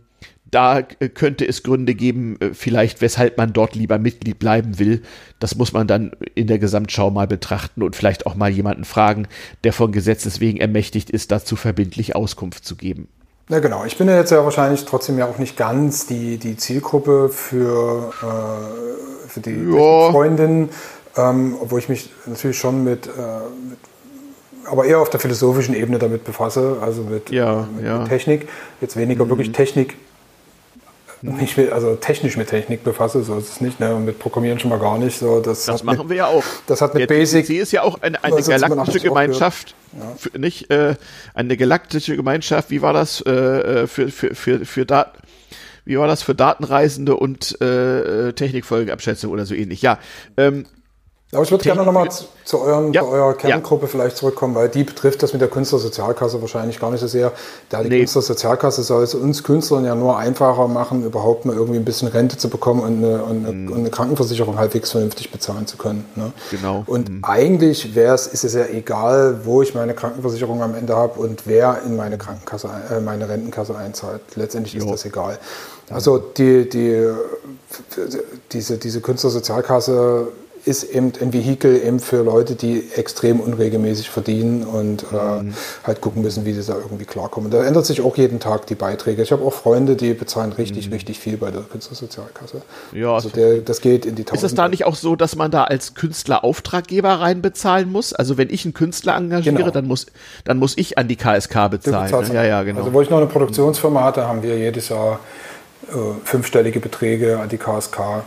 A: da äh, könnte es Gründe geben, äh, vielleicht weshalb man dort lieber Mitglied bleiben will. Das muss man dann in der Gesamtschau mal betrachten und vielleicht auch mal jemanden fragen, der von Gesetzes wegen ermächtigt ist, dazu verbindlich Auskunft zu geben.
B: Ja, genau. Ich bin ja jetzt ja wahrscheinlich trotzdem ja auch nicht ganz die, die Zielgruppe für, äh, für die ja. Freundin, ähm, obwohl ich mich natürlich schon mit, äh, mit, aber eher auf der philosophischen Ebene damit befasse, also mit,
A: ja,
B: mit,
A: ja.
B: Technik. Jetzt weniger mhm. wirklich Technik mich mit, also technisch mit Technik befasse, so ist es nicht, ne? Und mit Programmieren schon mal gar nicht. So, das
A: das machen mit, wir ja auch.
B: Das hat mit Der Basic.
A: Sie ist ja auch eine, eine galaktische Gemeinschaft, ja. für, nicht äh, eine galaktische Gemeinschaft. Wie war das äh, äh für für für für Daten? Wie war das für Datenreisende und äh, äh Technikfolgenabschätzung oder so ähnlich? Ja, ähm,
B: aber ich würde gerne nochmal zu, zu, euren, ja. zu eurer Kerngruppe ja. vielleicht zurückkommen, weil die betrifft das mit der Künstlersozialkasse wahrscheinlich gar nicht so sehr. Da die nee. Künstlersozialkasse soll es uns Künstlern ja nur einfacher machen, überhaupt mal irgendwie ein bisschen Rente zu bekommen und eine, und eine, mhm. und eine Krankenversicherung halbwegs vernünftig bezahlen zu können. Ne?
A: Genau.
B: Und mhm. eigentlich wäre es, ist es ja egal, wo ich meine Krankenversicherung am Ende habe und wer in meine Krankenkasse, äh, meine Rentenkasse einzahlt. Letztendlich jo. ist das egal. Also die, die, diese, diese Künstlersozialkasse ist eben ein Vehikel eben für Leute, die extrem unregelmäßig verdienen und äh, mhm. halt gucken müssen, wie sie da irgendwie klarkommen. Da ändert sich auch jeden Tag die Beiträge. Ich habe auch Freunde, die bezahlen richtig, mhm. richtig viel bei der Künstlersozialkasse.
A: Ja, also der, das geht in die Tausend. Ist es da nicht auch so, dass man da als Künstler Auftraggeber reinbezahlen muss? Also wenn ich einen Künstler engagiere, genau. dann muss dann muss ich an die KSK bezahlen.
B: Ne? Ja, ja, genau. Also wo ich noch eine Produktionsfirma hatte, haben wir jedes Jahr äh, fünfstellige Beträge an die KSK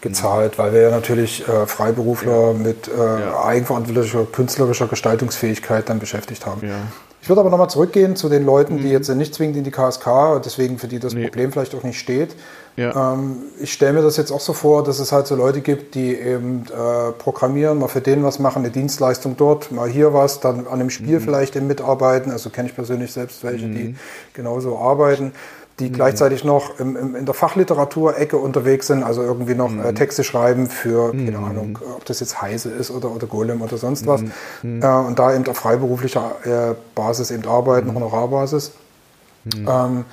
B: gezahlt, weil wir ja natürlich äh, Freiberufler ja. mit äh, ja. eigenverantwortlicher künstlerischer Gestaltungsfähigkeit dann beschäftigt haben. Ja. Ich würde aber nochmal zurückgehen zu den Leuten, mhm. die jetzt nicht zwingend in die KSK, deswegen für die das nee. Problem vielleicht auch nicht steht. Ja. Ähm, ich stelle mir das jetzt auch so vor, dass es halt so Leute gibt, die eben äh, programmieren, mal für den was machen, eine Dienstleistung dort, mal hier was, dann an einem Spiel mhm. vielleicht mitarbeiten. Also kenne ich persönlich selbst welche, mhm. die genauso arbeiten die mhm. gleichzeitig noch im, im, in der Fachliteratur-Ecke unterwegs sind, also irgendwie noch mhm. äh, Texte schreiben für, mhm. keine Ahnung, ob das jetzt Heise ist oder, oder Golem oder sonst was. Mhm. Äh, und da eben auf freiberuflicher äh, Basis eben arbeiten, mhm. Honorarbasis. Mhm. Ähm,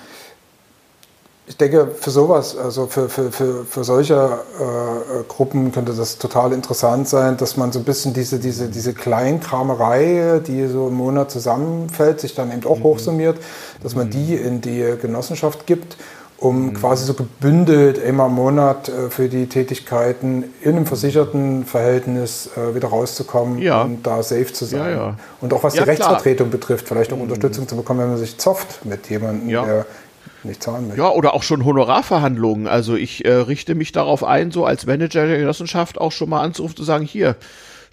B: ich denke, für sowas, also für, für, für, für solche äh, Gruppen könnte das total interessant sein, dass man so ein bisschen diese, diese, diese Kleinkramerei, die so im Monat zusammenfällt, sich dann eben auch mhm. hochsummiert, dass man die in die Genossenschaft gibt, um mhm. quasi so gebündelt einmal im Monat äh, für die Tätigkeiten in einem versicherten Verhältnis äh, wieder rauszukommen
A: ja.
B: und da safe zu sein.
A: Ja, ja.
B: Und auch was die Rechtsvertretung betrifft, vielleicht auch mhm. Unterstützung zu bekommen, wenn man sich zofft mit jemandem, der nicht zahlen möchte.
A: Ja, oder auch schon Honorarverhandlungen. Also ich äh, richte mich darauf ein, so als Manager der Genossenschaft auch schon mal anzurufen, zu sagen, hier,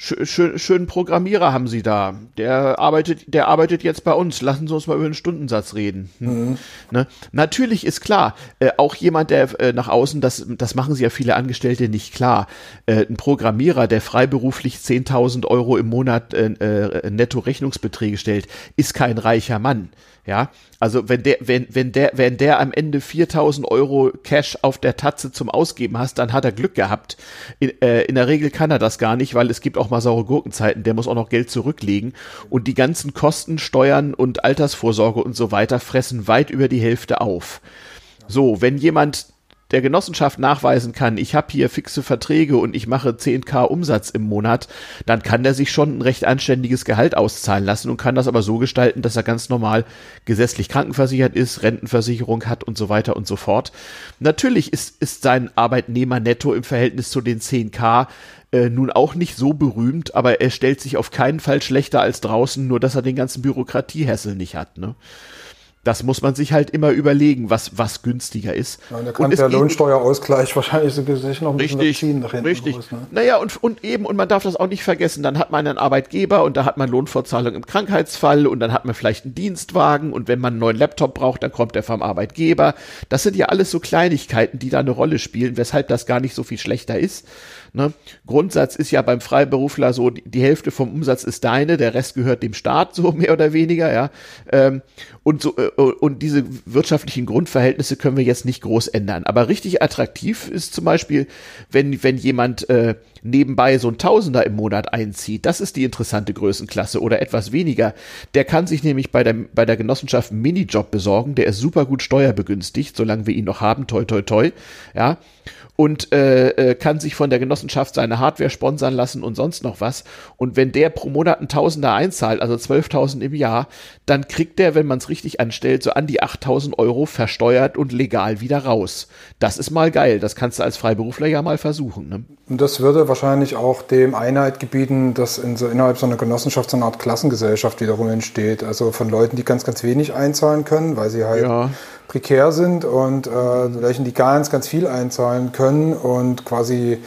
A: schön, schönen Programmierer haben Sie da. Der arbeitet, der arbeitet jetzt bei uns. Lassen Sie uns mal über den Stundensatz reden. Hm. Mhm. Ne? Natürlich ist klar, äh, auch jemand, der äh, nach außen, das, das machen Sie ja viele Angestellte nicht klar. Äh, ein Programmierer, der freiberuflich 10.000 Euro im Monat äh, äh, netto Rechnungsbeträge stellt, ist kein reicher Mann. Ja, also wenn der, wenn, wenn der, wenn der am Ende 4000 Euro Cash auf der Tatze zum Ausgeben hast, dann hat er Glück gehabt. In, äh, in der Regel kann er das gar nicht, weil es gibt auch mal saure Gurkenzeiten. Der muss auch noch Geld zurücklegen und die ganzen Kosten, Steuern und Altersvorsorge und so weiter fressen weit über die Hälfte auf. So, wenn jemand der Genossenschaft nachweisen kann, ich habe hier fixe Verträge und ich mache 10k Umsatz im Monat, dann kann der sich schon ein recht anständiges Gehalt auszahlen lassen und kann das aber so gestalten, dass er ganz normal gesetzlich krankenversichert ist, Rentenversicherung hat und so weiter und so fort. Natürlich ist, ist sein Arbeitnehmer netto im Verhältnis zu den 10k äh, nun auch nicht so berühmt, aber er stellt sich auf keinen Fall schlechter als draußen, nur dass er den ganzen Bürokratiehässel nicht hat. Ne? Das muss man sich halt immer überlegen, was, was günstiger ist.
B: Ja, und da kann und der Lohnsteuerausgleich wahrscheinlich so sich noch ein
A: richtig, bisschen ziehen nach hinten Richtig. Raus, ne? Naja, und, und eben, und man darf das auch nicht vergessen, dann hat man einen Arbeitgeber und da hat man Lohnfortzahlung im Krankheitsfall und dann hat man vielleicht einen Dienstwagen und wenn man einen neuen Laptop braucht, dann kommt der vom Arbeitgeber. Das sind ja alles so Kleinigkeiten, die da eine Rolle spielen, weshalb das gar nicht so viel schlechter ist. Ne? Grundsatz ist ja beim Freiberufler so, die, die, Hälfte vom Umsatz ist deine, der Rest gehört dem Staat, so mehr oder weniger, ja. Ähm, und so, äh, und diese wirtschaftlichen Grundverhältnisse können wir jetzt nicht groß ändern. Aber richtig attraktiv ist zum Beispiel, wenn, wenn jemand äh, nebenbei so ein Tausender im Monat einzieht, das ist die interessante Größenklasse oder etwas weniger. Der kann sich nämlich bei der, bei der Genossenschaft einen Minijob besorgen, der ist super gut steuerbegünstigt, solange wir ihn noch haben, toi toi toi, ja und äh, äh, kann sich von der Genossenschaft seine Hardware sponsern lassen und sonst noch was. Und wenn der pro Monat ein Tausender einzahlt, also 12.000 im Jahr, dann kriegt der, wenn man es richtig anstellt, so an die 8.000 Euro versteuert und legal wieder raus. Das ist mal geil. Das kannst du als Freiberufler ja mal versuchen. Ne?
B: Und das würde wahrscheinlich auch dem Einheit gebieten, dass in so, innerhalb so einer Genossenschaft so eine Art Klassengesellschaft wiederum entsteht. Also von Leuten, die ganz, ganz wenig einzahlen können, weil sie halt ja prekär sind und äh, welchen die ganz, ganz viel einzahlen können und quasi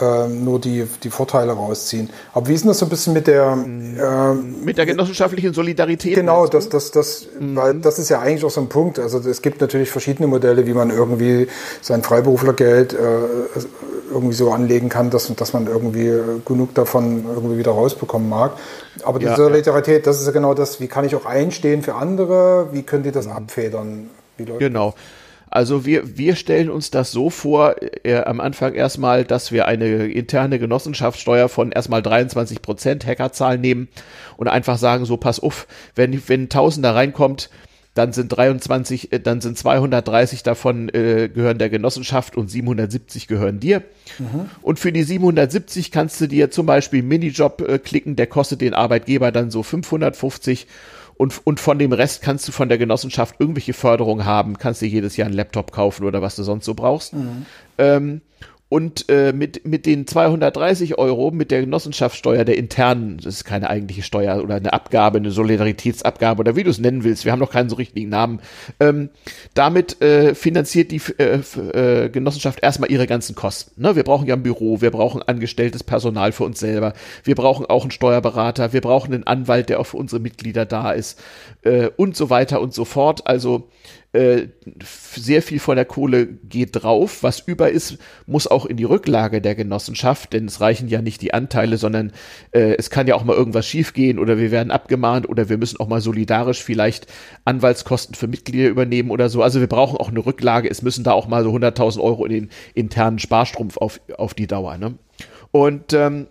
B: äh, nur die, die Vorteile rausziehen. Aber wie ist denn das so ein bisschen mit der
A: äh, mit der genossenschaftlichen Solidarität?
B: Genau, das, das, das, mhm. weil das ist ja eigentlich auch so ein Punkt. Also es gibt natürlich verschiedene Modelle, wie man irgendwie sein Freiberuflergeld äh, irgendwie so anlegen kann, dass, dass man irgendwie genug davon irgendwie wieder rausbekommen mag. Aber die ja, Solidarität, das ist ja genau das, wie kann ich auch einstehen für andere, wie können die das mhm. abfedern?
A: Genau. Also wir, wir stellen uns das so vor, äh, am Anfang erstmal, dass wir eine interne Genossenschaftssteuer von erstmal 23 Prozent Hackerzahl nehmen und einfach sagen, so pass auf, wenn, wenn ein Tausender reinkommt, dann sind 23, äh, dann sind 230 davon äh, gehören der Genossenschaft und 770 gehören dir. Mhm. Und für die 770 kannst du dir zum Beispiel einen Minijob äh, klicken, der kostet den Arbeitgeber dann so 550 und, und von dem Rest kannst du von der Genossenschaft irgendwelche Förderungen haben, kannst dir jedes Jahr einen Laptop kaufen oder was du sonst so brauchst. Mhm. Ähm, Und äh, mit, mit den 230 Euro, mit der Genossenschaftssteuer, der internen, das ist keine eigentliche Steuer oder eine Abgabe, eine Solidaritätsabgabe oder wie du es nennen willst, wir haben noch keinen so richtigen Namen, ähm, damit äh, finanziert die äh, äh, Genossenschaft erstmal ihre ganzen Kosten. Ne? Wir brauchen ja ein Büro, wir brauchen angestelltes Personal für uns selber, wir brauchen auch einen Steuerberater, wir brauchen einen Anwalt, der auch für unsere Mitglieder da ist äh, und so weiter und so fort. Also äh, sehr viel von der Kohle geht drauf. Was über ist, muss auch in die Rücklage der Genossenschaft, denn es reichen ja nicht die Anteile, sondern äh, es kann ja auch mal irgendwas schiefgehen oder wir werden abgemahnt oder wir müssen auch mal solidarisch vielleicht Anwaltskosten für Mitglieder übernehmen oder so. Also wir brauchen auch eine Rücklage. Es müssen da auch mal so 100.000 Euro in den internen Sparstrumpf auf, auf die Dauer. Ne? Und ähm,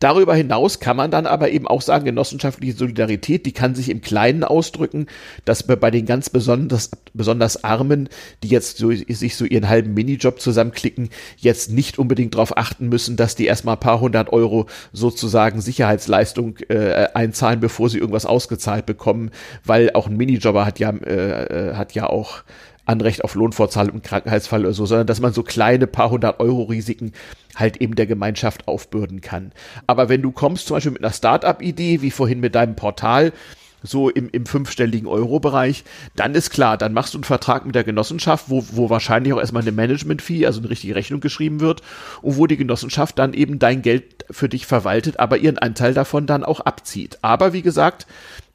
A: Darüber hinaus kann man dann aber eben auch sagen, genossenschaftliche Solidarität, die kann sich im Kleinen ausdrücken, dass bei den ganz besonders, besonders Armen, die jetzt so, sich so ihren halben Minijob zusammenklicken, jetzt nicht unbedingt darauf achten müssen, dass die erstmal ein paar hundert Euro sozusagen Sicherheitsleistung äh, einzahlen, bevor sie irgendwas ausgezahlt bekommen, weil auch ein Minijobber hat ja, äh, äh hat ja auch Anrecht auf Lohnfortzahlung im Krankheitsfall oder so, sondern dass man so kleine paar hundert Euro Risiken halt eben der Gemeinschaft aufbürden kann. Aber wenn du kommst zum Beispiel mit einer Start-up-Idee, wie vorhin mit deinem Portal, so im, im fünfstelligen Euro-Bereich, dann ist klar, dann machst du einen Vertrag mit der Genossenschaft, wo, wo wahrscheinlich auch erstmal eine Management-Fee, also eine richtige Rechnung geschrieben wird und wo die Genossenschaft dann eben dein Geld für dich verwaltet, aber ihren Anteil davon dann auch abzieht. Aber wie gesagt,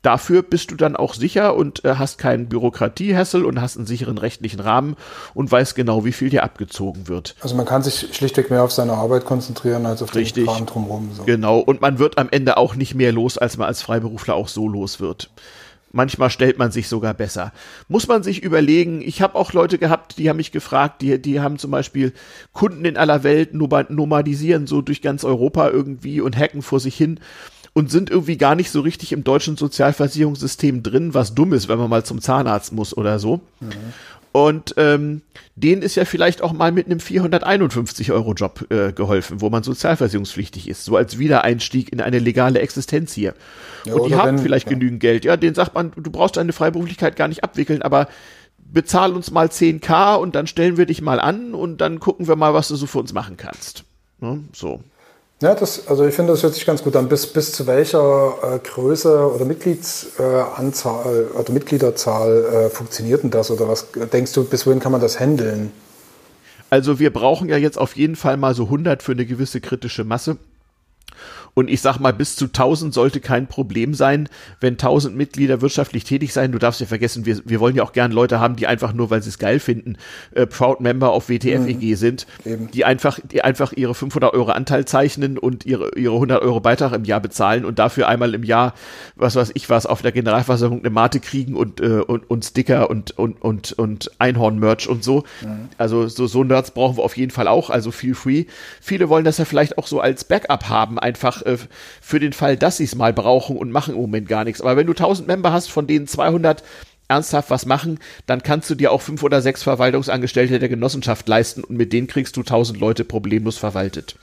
A: Dafür bist du dann auch sicher und äh, hast keinen Bürokratiehässel und hast einen sicheren rechtlichen Rahmen und weißt genau, wie viel dir abgezogen wird.
B: Also man kann sich schlichtweg mehr auf seine Arbeit konzentrieren als auf
A: Richtig. den Kram drumherum. So. Genau, und man wird am Ende auch nicht mehr los, als man als Freiberufler auch so los wird. Manchmal stellt man sich sogar besser. Muss man sich überlegen, ich habe auch Leute gehabt, die haben mich gefragt, die, die haben zum Beispiel Kunden in aller Welt, nomadisieren so durch ganz Europa irgendwie und hacken vor sich hin und sind irgendwie gar nicht so richtig im deutschen Sozialversicherungssystem drin, was dumm ist, wenn man mal zum Zahnarzt muss oder so. Mhm. Und ähm, denen ist ja vielleicht auch mal mit einem 451-Euro-Job äh, geholfen, wo man sozialversicherungspflichtig ist, so als Wiedereinstieg in eine legale Existenz hier. Ja, und die haben wenn, vielleicht ja. genügend Geld. Ja, denen sagt man, du brauchst deine Freiberuflichkeit gar nicht abwickeln, aber bezahl uns mal 10k und dann stellen wir dich mal an und dann gucken wir mal, was du so für uns machen kannst. Ne? So.
B: Ja, das, also ich finde, das hört sich ganz gut an. Bis, bis zu welcher äh, Größe oder Mitgliedsanzahl äh, oder Mitgliederzahl äh, funktioniert denn das? Oder was denkst du, bis wohin kann man das handeln?
A: Also wir brauchen ja jetzt auf jeden Fall mal so 100 für eine gewisse kritische Masse. Und ich sag mal, bis zu 1000 sollte kein Problem sein, wenn 1000 Mitglieder wirtschaftlich tätig sein. Du darfst ja vergessen, wir, wir wollen ja auch gern Leute haben, die einfach nur, weil sie es geil finden, äh, Proud Member auf WTFEG mhm. sind, Eben. die einfach, die einfach ihre 500 Euro Anteil zeichnen und ihre, ihre 100 Euro Beitrag im Jahr bezahlen und dafür einmal im Jahr, was weiß ich was, auf der Generalversammlung eine Mate kriegen und, äh, und, und Sticker und, und, und, und Einhorn-Merch und so. Mhm. Also so, so Nerds brauchen wir auf jeden Fall auch, also feel free. Viele wollen das ja vielleicht auch so als Backup haben, einfach äh, für den Fall, dass sie es mal brauchen und machen im Moment gar nichts. Aber wenn du 1000 Member hast, von denen 200 ernsthaft was machen, dann kannst du dir auch fünf oder sechs Verwaltungsangestellte der Genossenschaft leisten und mit denen kriegst du 1000 Leute problemlos verwaltet.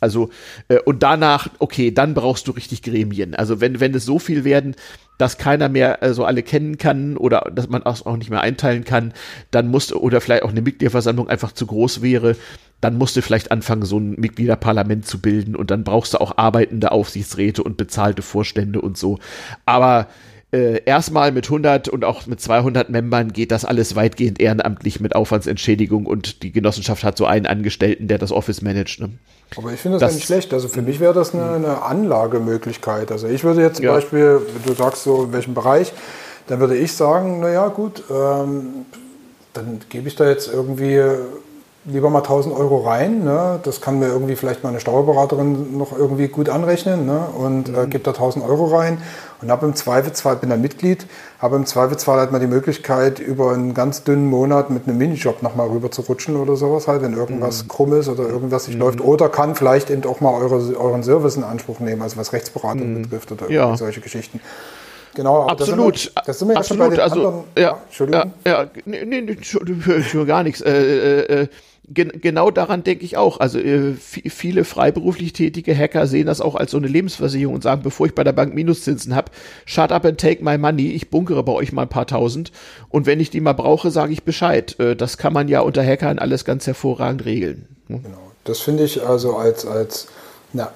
A: Also, äh, und danach, okay, dann brauchst du richtig Gremien. Also, wenn, wenn es so viel werden, dass keiner mehr äh, so alle kennen kann oder dass man auch nicht mehr einteilen kann, dann musst du, oder vielleicht auch eine Mitgliederversammlung einfach zu groß wäre, dann musst du vielleicht anfangen, so ein Mitgliederparlament zu bilden und dann brauchst du auch arbeitende Aufsichtsräte und bezahlte Vorstände und so. Aber äh, erstmal mit 100 und auch mit 200 Membern geht das alles weitgehend ehrenamtlich mit Aufwandsentschädigung und die Genossenschaft hat so einen Angestellten, der das Office managt. Ne?
B: Aber ich finde das, das nicht schlecht. Also für mich wäre das eine, eine, Anlagemöglichkeit. Also ich würde jetzt zum ja. Beispiel, du sagst so, in welchem Bereich, dann würde ich sagen, naja gut, ähm, dann gebe ich da jetzt irgendwie lieber mal 1000 Euro rein. Ne? Das kann mir irgendwie vielleicht meine Steuerberaterin noch irgendwie gut anrechnen ne? und äh, mhm. äh, gebe da 1000 Euro rein und habe im Zweifelsfall, bin ein Mitglied, habe im Zweifelsfall halt mal die Möglichkeit, über einen ganz dünnen Monat mit einem Minijob nochmal rüber zu rutschen oder sowas halt, wenn irgendwas mhm. krumm ist oder irgendwas nicht mhm. läuft. Oder kann vielleicht eben auch mal eure, euren Service in Anspruch nehmen, also was Rechtsberatung mhm. betrifft oder
A: ja.
B: solche Geschichten. Genau,
A: absolut.
B: Das sind wir, das sind wir absolut.
A: also, anderen, ja, Entschuldigung. Ja, ja, nee, nee, Entschuldigung, gar nichts. Äh, äh, äh gen genau daran denke ich auch. Also äh, viele freiberuflich tätige Hacker sehen das auch als so eine Lebensversicherung und sagen, bevor ich bei der Bank Minuszinsen habe, shut up and take my money, ich bunkere bei euch mal ein paar tausend und wenn ich die mal brauche, sage ich Bescheid. Äh, das kann man ja unter Hackern alles ganz hervorragend regeln.
B: Ne? Genau. Das finde ich also als, als na,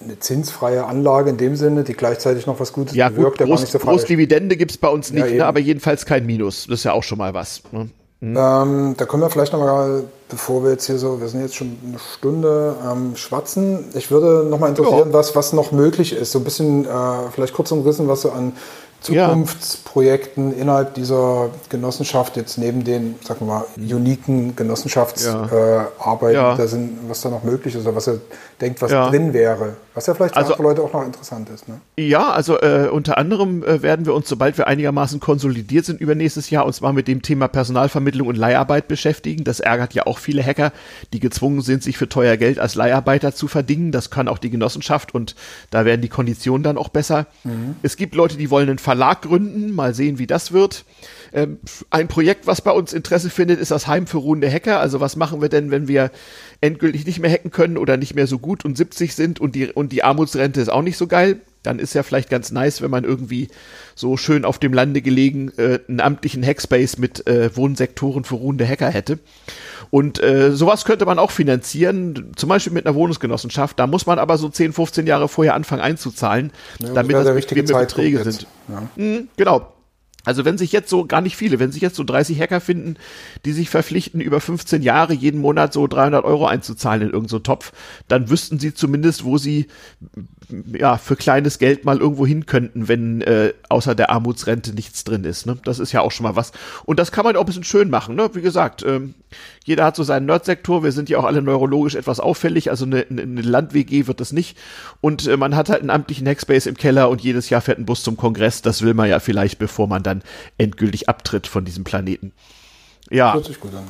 B: eine zinsfreie Anlage in dem Sinne, die gleichzeitig noch was Gutes
A: ja, bewirkt, gut, groß, nicht so Großdividende gibt es bei uns nicht, ja, ne, aber jedenfalls kein Minus. Das ist ja auch schon mal was. Ne?
B: Mhm. Ähm, da können wir vielleicht noch mal, bevor wir jetzt hier so, wir sind jetzt schon eine Stunde am ähm, Schwatzen. Ich würde noch mal interessieren, ja. was, was noch möglich ist. So ein bisschen, äh, vielleicht kurz umrissen, was so an Zukunftsprojekten ja. innerhalb dieser Genossenschaft jetzt neben den, sagen wir mal, uniken Genossenschaftsarbeiten, ja. äh, da sind, was da noch möglich ist oder was er denkt, was drin wäre, was ja vielleicht also, für Leute auch noch interessant ist. Ne?
A: Ja, also äh, unter anderem äh, werden wir uns, sobald wir einigermaßen konsolidiert sind über nächstes Jahr, uns mal mit dem Thema Personalvermittlung und Leiharbeit beschäftigen. Das ärgert ja auch viele Hacker, die gezwungen sind, sich für teuer Geld als Leiharbeiter zu verdingen. Das kann auch die Genossenschaft und da werden die Konditionen dann auch besser. Mhm. Es gibt Leute, die wollen einen Verlag gründen, mal sehen, wie das wird. Ähm, ein Projekt, was bei uns Interesse findet, ist das Heim für ruhende Hacker. Also was machen wir denn, wenn wir endgültig nicht mehr hacken können oder nicht mehr so gut und 70 sind und die, und die Armutsrente ist auch nicht so geil? Dann ist ja vielleicht ganz nice, wenn man irgendwie so schön auf dem Lande gelegen äh, einen amtlichen Hackspace mit äh, Wohnsektoren für ruhende Hacker hätte. Und äh, sowas könnte man auch finanzieren, zum Beispiel mit einer Wohnungsgenossenschaft. Da muss man aber so 10, 15 Jahre vorher anfangen einzuzahlen, ja, damit das bequeme Beträge sind. Ja. Mhm, genau. Also wenn sich jetzt so, gar nicht viele, wenn sich jetzt so 30 Hacker finden, die sich verpflichten, über 15 Jahre jeden Monat so 300 Euro einzuzahlen in irgendeinen so Topf, dann wüssten sie zumindest, wo sie ja für kleines Geld mal irgendwo hin könnten, wenn äh, außer der Armutsrente nichts drin ist. Ne? Das ist ja auch schon mal was. Und das kann man auch ein bisschen schön machen. Ne? Wie gesagt, ähm, jeder hat so seinen Nerdsektor. Wir sind ja auch alle neurologisch etwas auffällig. Also eine, eine Land-WG wird das nicht. Und äh, man hat halt einen amtlichen Hackspace im Keller und jedes Jahr fährt ein Bus zum Kongress. Das will man ja vielleicht, bevor man dann endgültig abtritt von diesem Planeten. Ja. Hört sich gut an.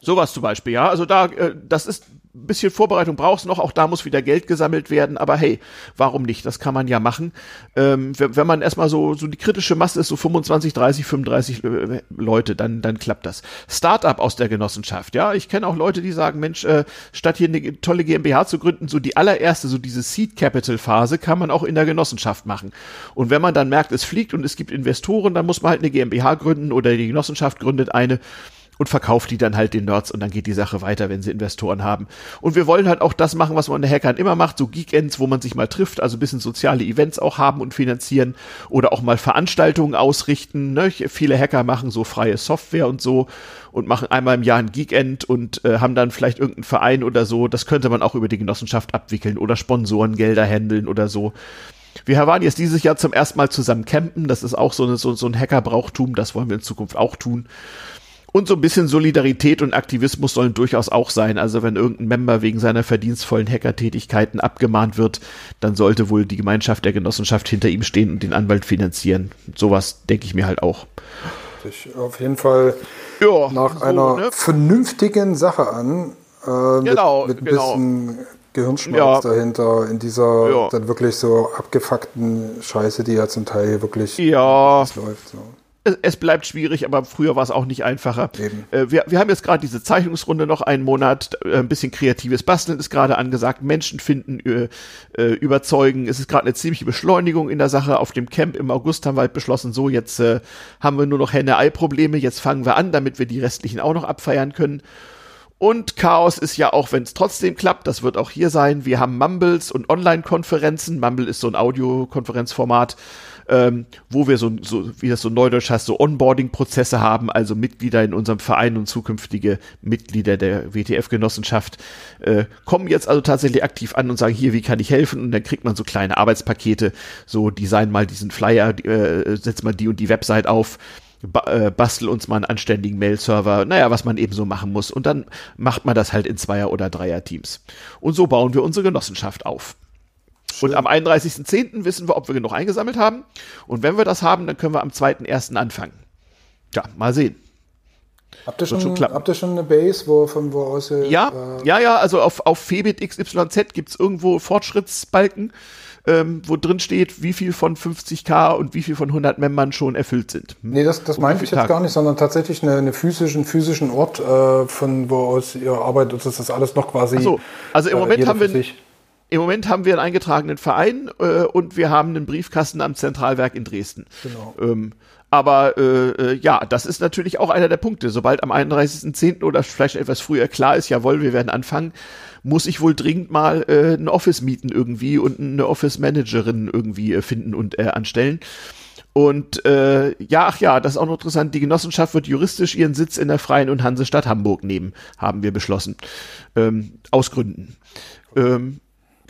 A: Sowas zum Beispiel, ja. Also da, äh, das ist bisschen Vorbereitung brauchst noch, auch da muss wieder Geld gesammelt werden, aber hey, warum nicht? Das kann man ja machen. Ähm, wenn, wenn, man erstmal so, so die kritische Masse ist, so 25, 30, 35 äh, Leute, dann, dann klappt das. Startup aus der Genossenschaft, ja. Ich kenne auch Leute, die sagen, Mensch, äh, statt hier eine tolle GmbH zu gründen, so die allererste, so diese Seed Capital Phase kann man auch in der Genossenschaft machen. Und wenn man dann merkt, es fliegt und es gibt Investoren, dann muss man halt eine GmbH gründen oder die Genossenschaft gründet eine und verkauft die dann halt den Nerds und dann geht die Sache weiter, wenn sie Investoren haben. Und wir wollen halt auch das machen, was man in der Hackern immer macht, so Geekends, wo man sich mal trifft, also ein bisschen soziale Events auch haben und finanzieren oder auch mal Veranstaltungen ausrichten. Ne? Viele Hacker machen so freie Software und so und machen einmal im Jahr ein Geekend und äh, haben dann vielleicht irgendeinen Verein oder so. Das könnte man auch über die Genossenschaft abwickeln oder Sponsorengelder handeln oder so. Wir waren jetzt dieses Jahr zum ersten Mal zusammen campen. Das ist auch so, eine, so, so ein Hackerbrauchtum. Das wollen wir in Zukunft auch tun. Und so ein bisschen Solidarität und Aktivismus sollen durchaus auch sein. Also wenn irgendein Member wegen seiner verdienstvollen Hackertätigkeiten abgemahnt wird, dann sollte wohl die Gemeinschaft der Genossenschaft hinter ihm stehen und den Anwalt finanzieren. Sowas denke ich mir halt auch.
B: Sich auf jeden Fall ja, nach so, einer ne? vernünftigen Sache an. Äh, genau, mit, mit ein genau. bisschen Gehirnschmalz ja. dahinter, in dieser ja. dann wirklich so abgefuckten Scheiße, die ja zum Teil wirklich
A: ja. läuft. So es bleibt schwierig, aber früher war es auch nicht einfacher. Äh, wir, wir haben jetzt gerade diese Zeichnungsrunde noch einen Monat, äh, ein bisschen kreatives Basteln ist gerade angesagt, Menschen finden, äh, äh, überzeugen. Es ist gerade eine ziemliche Beschleunigung in der Sache. Auf dem Camp im August haben wir halt beschlossen, so jetzt äh, haben wir nur noch Henne-Ei-Probleme, jetzt fangen wir an, damit wir die restlichen auch noch abfeiern können. Und Chaos ist ja auch, wenn es trotzdem klappt, das wird auch hier sein. Wir haben Mumbles und Online-Konferenzen. Mumble ist so ein Audiokonferenzformat ähm, wo wir so, so, wie das so neudeutsch heißt, so Onboarding-Prozesse haben, also Mitglieder in unserem Verein und zukünftige Mitglieder der WTF-Genossenschaft äh, kommen jetzt also tatsächlich aktiv an und sagen, hier, wie kann ich helfen? Und dann kriegt man so kleine Arbeitspakete, so design mal diesen Flyer, äh, setz mal die und die Website auf, äh, bastel uns mal einen anständigen Mail-Server, naja, was man eben so machen muss. Und dann macht man das halt in Zweier- oder Dreier-Teams. Und so bauen wir unsere Genossenschaft auf. Und am 31.10. wissen wir, ob wir genug eingesammelt haben. Und wenn wir das haben, dann können wir am 2.1. anfangen. Ja, mal sehen.
B: Habt ihr, schon, schon habt ihr schon eine Base, wo, von wo aus ihr,
A: Ja, äh ja, ja, also auf, auf Febit XYZ gibt es irgendwo Fortschrittsbalken, ähm, wo drin steht, wie viel von 50k und wie viel von 100 Membern schon erfüllt sind.
B: Nee, das, das meinte ich jetzt gar nicht, sondern tatsächlich eine, eine physischen, physischen Ort, äh, von wo aus ihr arbeitet, das ist alles noch quasi. Ach
A: so, also im äh, Moment haben wir. Sich im Moment haben wir einen eingetragenen Verein äh, und wir haben einen Briefkasten am Zentralwerk in Dresden.
B: Genau.
A: Ähm, aber äh, äh, ja, das ist natürlich auch einer der Punkte. Sobald am 31.10. oder vielleicht etwas früher klar ist, jawohl, wir werden anfangen, muss ich wohl dringend mal äh, ein Office mieten irgendwie und eine Office Managerin irgendwie äh, finden und äh, anstellen. Und äh, ja, ach ja, das ist auch noch interessant. Die Genossenschaft wird juristisch ihren Sitz in der Freien und Hansestadt Hamburg nehmen, haben wir beschlossen. Ähm, aus Gründen. Ähm,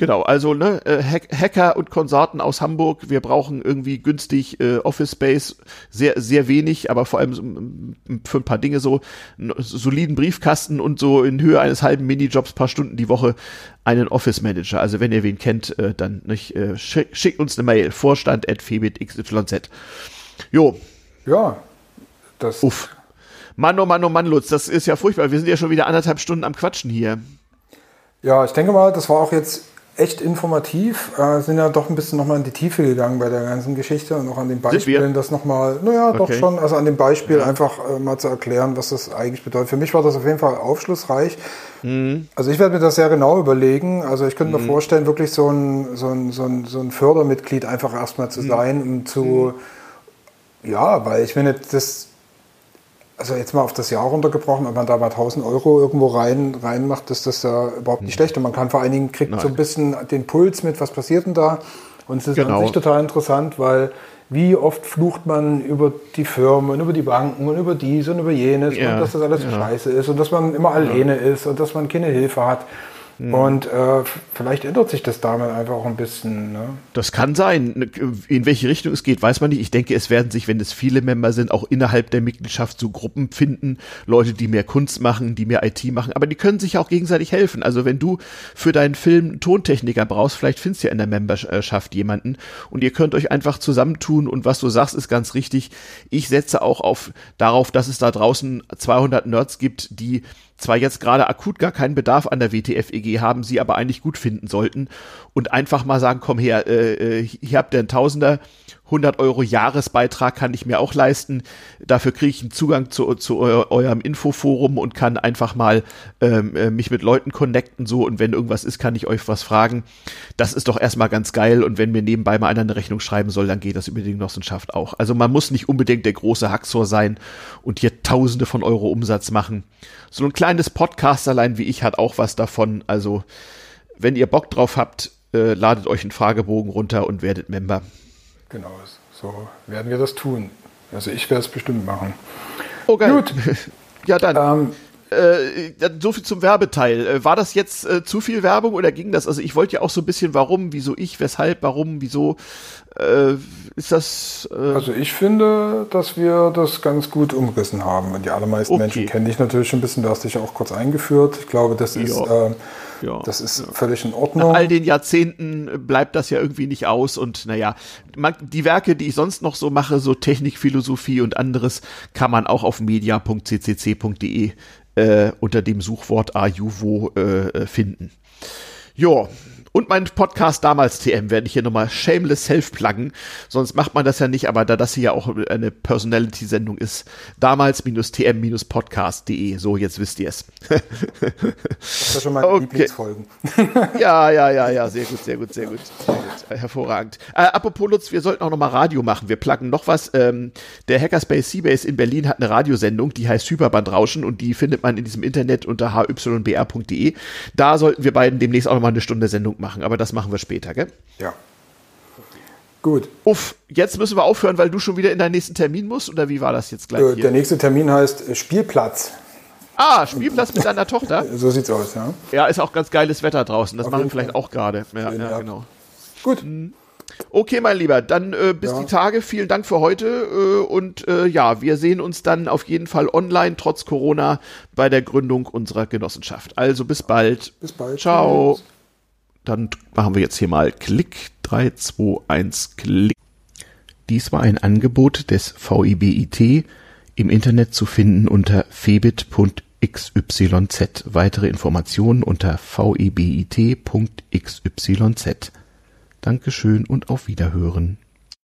A: Genau, also ne, äh, Hacker und Konsorten aus Hamburg, wir brauchen irgendwie günstig äh, Office Space, sehr sehr wenig, aber vor allem für ein paar Dinge so einen soliden Briefkasten und so in Höhe eines halben Minijobs paar Stunden die Woche einen Office Manager. Also wenn ihr wen kennt, äh, dann nicht äh, schick, schickt uns eine Mail Vorstand at xyz. Jo.
B: Ja. Das
A: Uff. Mann, oh Mann, oh Mann, Lutz, das ist ja furchtbar. Wir sind ja schon wieder anderthalb Stunden am Quatschen hier.
B: Ja, ich denke mal, das war auch jetzt echt informativ, äh, sind ja doch ein bisschen nochmal in die Tiefe gegangen bei der ganzen Geschichte und auch an den Beispielen das nochmal, naja, okay. doch schon, also an dem Beispiel ja. einfach äh, mal zu erklären, was das eigentlich bedeutet. Für mich war das auf jeden Fall aufschlussreich. Mhm. Also ich werde mir das sehr genau überlegen. Also ich könnte mhm. mir vorstellen, wirklich so ein, so ein, so ein, so ein Fördermitglied einfach erstmal zu mhm. sein, um zu, mhm. ja, weil ich finde, das also jetzt mal auf das Jahr runtergebrochen, wenn man da mal 1000 Euro irgendwo rein, reinmacht, ist das ja überhaupt nicht hm. schlecht. Und man kann vor allen Dingen kriegt Nein. so ein bisschen den Puls mit, was passiert denn da. Und es ist genau. an sich total interessant, weil wie oft flucht man über die Firmen, über die Banken und über dies und über jenes ja. und dass das alles ja. scheiße ist und dass man immer alleine ja. ist und dass man keine Hilfe hat. Mhm. Und äh, vielleicht ändert sich das damit einfach auch ein bisschen. Ne?
A: Das kann sein. In welche Richtung es geht, weiß man nicht. Ich denke, es werden sich, wenn es viele Member sind, auch innerhalb der Mitgliedschaft so Gruppen finden. Leute, die mehr Kunst machen, die mehr IT machen. Aber die können sich auch gegenseitig helfen. Also wenn du für deinen Film einen Tontechniker brauchst, vielleicht findest du ja in der Memberschaft jemanden. Und ihr könnt euch einfach zusammentun. Und was du sagst, ist ganz richtig. Ich setze auch auf darauf, dass es da draußen 200 Nerds gibt, die zwar jetzt gerade akut gar keinen Bedarf an der WTF-EG haben, sie aber eigentlich gut finden sollten und einfach mal sagen, komm her, äh, äh hier habt ihr einen Tausender, 100 Euro Jahresbeitrag kann ich mir auch leisten. Dafür kriege ich einen Zugang zu, zu eu eurem Infoforum und kann einfach mal ähm, äh, mich mit Leuten connecten so und wenn irgendwas ist, kann ich euch was fragen. Das ist doch erstmal ganz geil und wenn mir nebenbei mal einer eine Rechnung schreiben soll, dann geht das über die Genossenschaft auch. Also man muss nicht unbedingt der große Haxor sein und hier Tausende von Euro Umsatz machen. So ein kleines Podcast allein wie ich hat auch was davon. Also wenn ihr Bock drauf habt, äh, ladet euch einen Fragebogen runter und werdet Member.
B: Genau, so werden wir das tun. Also ich werde es bestimmt machen.
A: Oh, geil. Gut. ja, dann. Ähm, äh, so viel zum Werbeteil. Äh, war das jetzt äh, zu viel Werbung oder ging das? Also ich wollte ja auch so ein bisschen, warum, wieso ich, weshalb, warum, wieso. Äh, ist das.
B: Äh also ich finde, dass wir das ganz gut umgerissen haben. Und die allermeisten okay. Menschen kennen dich natürlich schon ein bisschen. Du hast dich auch kurz eingeführt. Ich glaube, das ist. Ja. Das ist völlig in Ordnung.
A: Nach all den Jahrzehnten bleibt das ja irgendwie nicht aus und naja, die Werke, die ich sonst noch so mache, so Technik, Philosophie und anderes, kann man auch auf media.ccc.de äh, unter dem Suchwort Ajuvo äh, finden. Ja, und mein Podcast damals TM werde ich hier nochmal shameless self-pluggen. Sonst macht man das ja nicht, aber da das hier ja auch eine Personality-Sendung ist, damals-tm-podcast.de. So, jetzt wisst ihr es. das
B: ist ja schon meine okay. Lieblingsfolgen.
A: ja, ja, ja, ja, sehr gut, sehr gut, sehr gut. Sehr gut. Hervorragend. Äh, apropos Lutz, wir sollten auch nochmal Radio machen. Wir pluggen noch was. Ähm, der Hackerspace Seabase in Berlin hat eine Radiosendung, die heißt Hyperbandrauschen und die findet man in diesem Internet unter hybr.de. Da sollten wir beiden demnächst auch nochmal eine Stunde Sendung machen, aber das machen wir später, gell?
B: Ja. Gut.
A: Uff, jetzt müssen wir aufhören, weil du schon wieder in deinen nächsten Termin musst, oder wie war das jetzt gleich?
B: Äh, der nächste Termin heißt äh, Spielplatz.
A: Ah, Spielplatz mit deiner Tochter?
B: So sieht's aus, ja.
A: Ja, ist auch ganz geiles Wetter draußen. Das Auf machen wir vielleicht auch gerade. Ja, ja, genau.
B: Gut. Mhm.
A: Okay, mein Lieber, dann äh, bis ja. die Tage. Vielen Dank für heute. Äh, und äh, ja, wir sehen uns dann auf jeden Fall online, trotz Corona, bei der Gründung unserer Genossenschaft. Also bis bald.
B: Bis bald.
A: Ciao. Tschüss. Dann machen wir jetzt hier mal Klick. 3, 2, 1, Klick. Dies war ein Angebot des VIBIT im Internet zu finden unter febit.xyz. Weitere Informationen unter vibit.xyz. Dankeschön und auf Wiederhören.